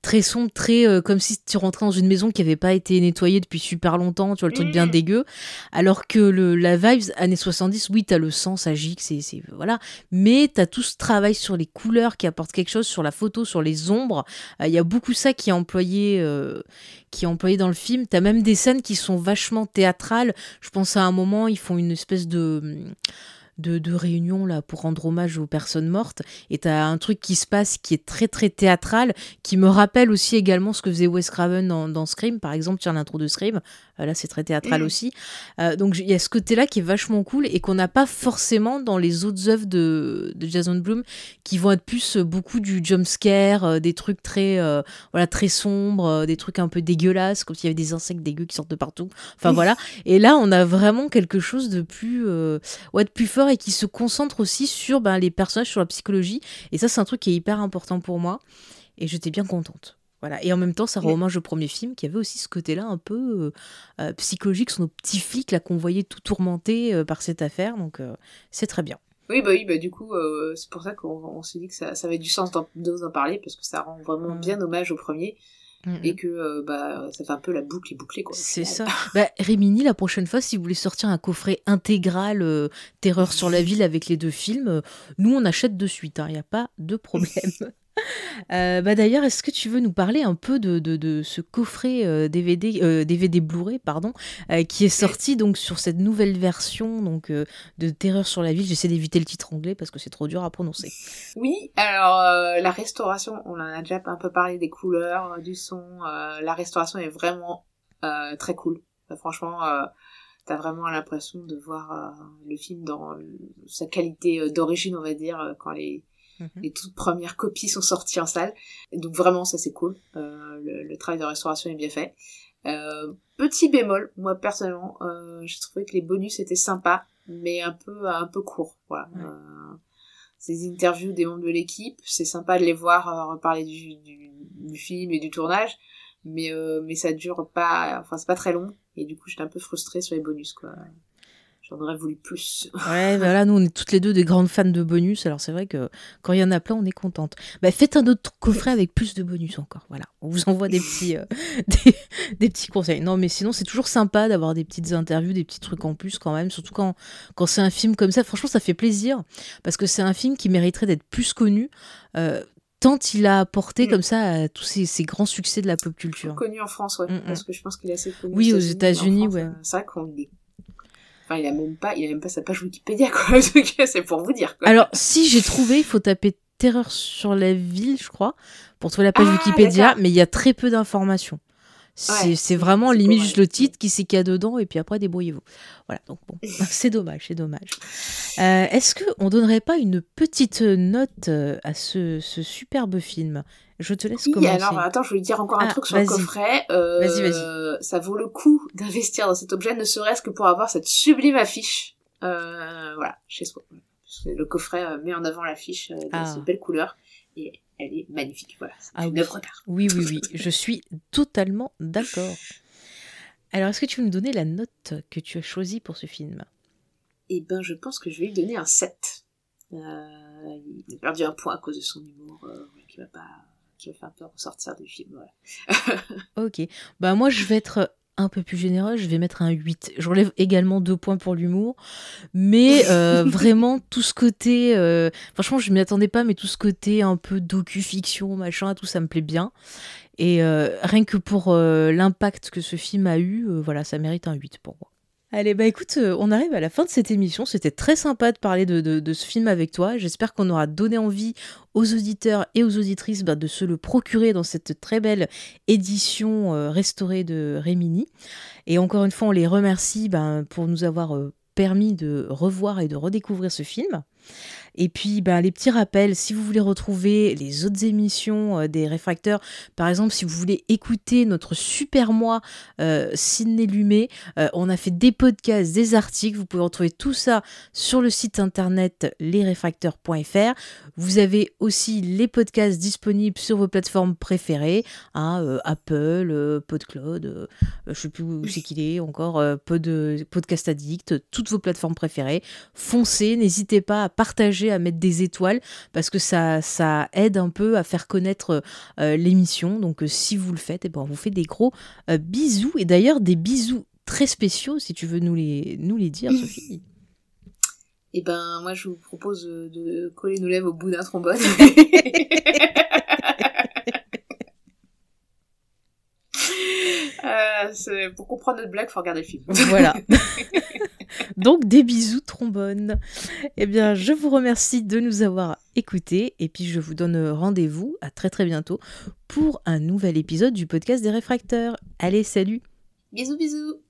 très sombre, très euh, comme si tu rentrais dans une maison qui avait pas été nettoyée depuis super longtemps, tu vois, le truc bien mm. dégueu. Alors que le, la vibes années 70, oui, t'as le sang, ça gicle, c'est, c'est, voilà. Mais t'as tout ce travail sur les couleurs qui apporte quelque chose, sur la photo, sur les ombres. Euh, il y a beaucoup ça qui est employé, euh, qui est employé dans le film. T'as même des scènes qui sont vachement théâtrales. Je pense à un moment, ils font une espèce de de, de réunion là pour rendre hommage aux personnes mortes. Et t'as un truc qui se passe qui est très très théâtral qui me rappelle aussi également ce que faisait Wes Craven dans, dans Scream. Par exemple tiens l'intro de Scream. Euh, là c'est très théâtral mm. aussi. Euh, donc il y a ce côté là qui est vachement cool et qu'on n'a pas forcément dans les autres œuvres de, de Jason Blum qui vont être plus euh, beaucoup du jump scare des trucs très voilà très sombres des trucs un peu dégueulasses comme s'il y avait des insectes dégueux qui sortent de partout. Enfin voilà. Et là on a vraiment quelque chose de plus ouais de plus fort et qui se concentre aussi sur ben, les personnages, sur la psychologie. Et ça, c'est un truc qui est hyper important pour moi. Et j'étais bien contente. Voilà. Et en même temps, ça rend hommage au premier film qui avait aussi ce côté-là un peu euh, euh, psychologique sur nos petits flics là qu'on voyait tout tourmentés euh, par cette affaire. Donc c'est très bien. Oui, bah oui, bah du coup, c'est pour ça qu'on s'est dit que ça, ça avait du sens d'en en parler parce que ça rend vraiment mm. bien hommage au premier. Mm, et mm. que euh, bah, ça fait un peu la boucle est bouclée. Quoi, c'est ça. bah, Rémini, la prochaine fois, si vous voulez sortir un coffret intégral euh, Terreur sur la ville avec les deux films, euh, nous on achète de suite, il hein, n'y a pas de problème. Euh, bah d'ailleurs, est-ce que tu veux nous parler un peu de, de, ce coffret DVD, euh, DVD euh, Blu-ray, pardon, qui est sorti donc sur cette nouvelle version donc de Terreur sur la ville? J'essaie d'éviter le titre anglais parce que c'est trop dur à prononcer. Oui, alors la restauration, on en a déjà un peu parlé des couleurs, du son. la restauration est vraiment très cool. franchement t'as vraiment l'impression de voir le film dans sa qualité d'origine, on va dire, quand les, Mhm. Les toutes premières copies sont sorties en salle. donc vraiment, ça c'est cool. Euh, le, travail de restauration est bien fait. Euh, petit bémol, moi personnellement, euh, j'ai trouvé que les bonus étaient sympas, mais un peu un peu courts. Voilà. Euh, ces interviews des membres de l'équipe, c'est sympa de les voir reparler du, du, du film et du tournage, mais euh, mais ça dure pas, enfin c'est pas très long, et du coup j'étais un peu frustrée sur les bonus quoi. J'en aurais voulu plus. Ouais, voilà, nous on est toutes les deux des grandes fans de bonus, alors c'est vrai que quand il y en a plein, on est contente. Bah, faites un autre coffret avec plus de bonus encore, voilà. On vous envoie des petits, euh, des, des petits conseils. Non, mais sinon c'est toujours sympa d'avoir des petites interviews, des petits trucs en plus quand même, surtout quand, quand c'est un film comme ça. Franchement, ça fait plaisir, parce que c'est un film qui mériterait d'être plus connu. euh, tant il a apporté Mm. comme ça à tous ces, ces grands succès de la pop culture. Connu en France, ouais, Mm, mm. parce que je pense qu'il est assez connu. Oui, aux États-Unis, ouais. euh, C'est vrai qu'on est. Enfin, il a même pas, il a même pas sa page Wikipédia, quoi. En tout cas, c'est pour vous dire, quoi. Alors, si j'ai trouvé, il faut taper Terreur sur la ville, je crois, pour trouver la page Ah, Wikipédia, mais il y a très peu d'informations. C'est Ouais, vraiment limite juste le titre, qui c'est qu'il y a dedans, et puis après, débrouillez-vous. Voilà, donc bon, c'est dommage, c'est dommage. Euh, Est-ce qu'on donnerait pas une petite note euh, à ce, ce superbe film? Je te laisse Oui, commencer. alors attends, je voulais dire encore un Ah, truc sur le coffret. Euh, Vas-y, vas-y. Ça vaut le coup d'investir dans cet objet, ne serait-ce que pour avoir cette sublime affiche. Euh, voilà, chez soi. Le coffret euh, met en avant l'affiche euh, dans Ah. ces belles couleurs et elle est magnifique. Voilà, c'est Ah une oui. œuvre d'art. Oui, oui, oui, je suis totalement d'accord. Alors, est-ce que tu veux me donner la note que tu as choisie pour ce film? Et ben, je pense que je vais lui donner un 7. Euh, il a perdu un point à cause de son humour euh, qui va pas, va faire un peu ressortir du film. Voilà. Ok. Bah moi je vais être un peu plus généreux, je vais mettre un 8. J'enlève également deux points pour l'humour. Mais euh, vraiment tout ce côté... euh, Franchement je m'y attendais pas, mais tout ce côté un peu docu-fiction, machin, tout ça me plaît bien. Et euh, rien que pour l'impact que ce film a eu, voilà, ça mérite un 8 pour moi. Allez, bah écoute, euh, on arrive à la fin de cette émission. C'était très sympa de parler de, ce film avec toi. J'espère qu'on aura donné envie aux auditeurs et aux auditrices bah, de se le procurer dans cette très belle édition euh, restaurée de Rémini. Et encore une fois, on les remercie ben, pour nous avoir euh, permis de revoir et de redécouvrir ce film. Et puis, ben, les petits rappels, si vous voulez retrouver les autres émissions euh, des réfracteurs, par exemple, si vous voulez écouter notre super mois euh, Lumet, euh, on a fait des podcasts, des articles, vous pouvez retrouver tout ça sur le site internet lesréfracteurs.fr. Vous avez aussi les podcasts disponibles sur vos plateformes préférées, hein, euh, Apple, PodCloud, je sais plus où c'est qu'il est encore, Pod, Podcast Addict, toutes vos plateformes préférées. Foncez, n'hésitez pas à partager, à mettre des étoiles, parce que ça, ça aide un peu à faire connaître euh, l'émission. Donc euh, si vous le faites, eh ben, on vous fait des gros euh, bisous, et d'ailleurs des bisous très spéciaux, si tu veux nous les, nous les dire, Sophie. Et ben, moi, je vous propose de coller nos lèvres au bout d'un trombone. Euh, pour comprendre notre blague, faut regarder le film. Voilà. Donc des bisous trombone. Eh bien, je vous remercie de nous avoir écoutés et puis je vous donne rendez-vous à très très bientôt pour un nouvel épisode du podcast des réfracteurs. Allez, salut bisous, bisous.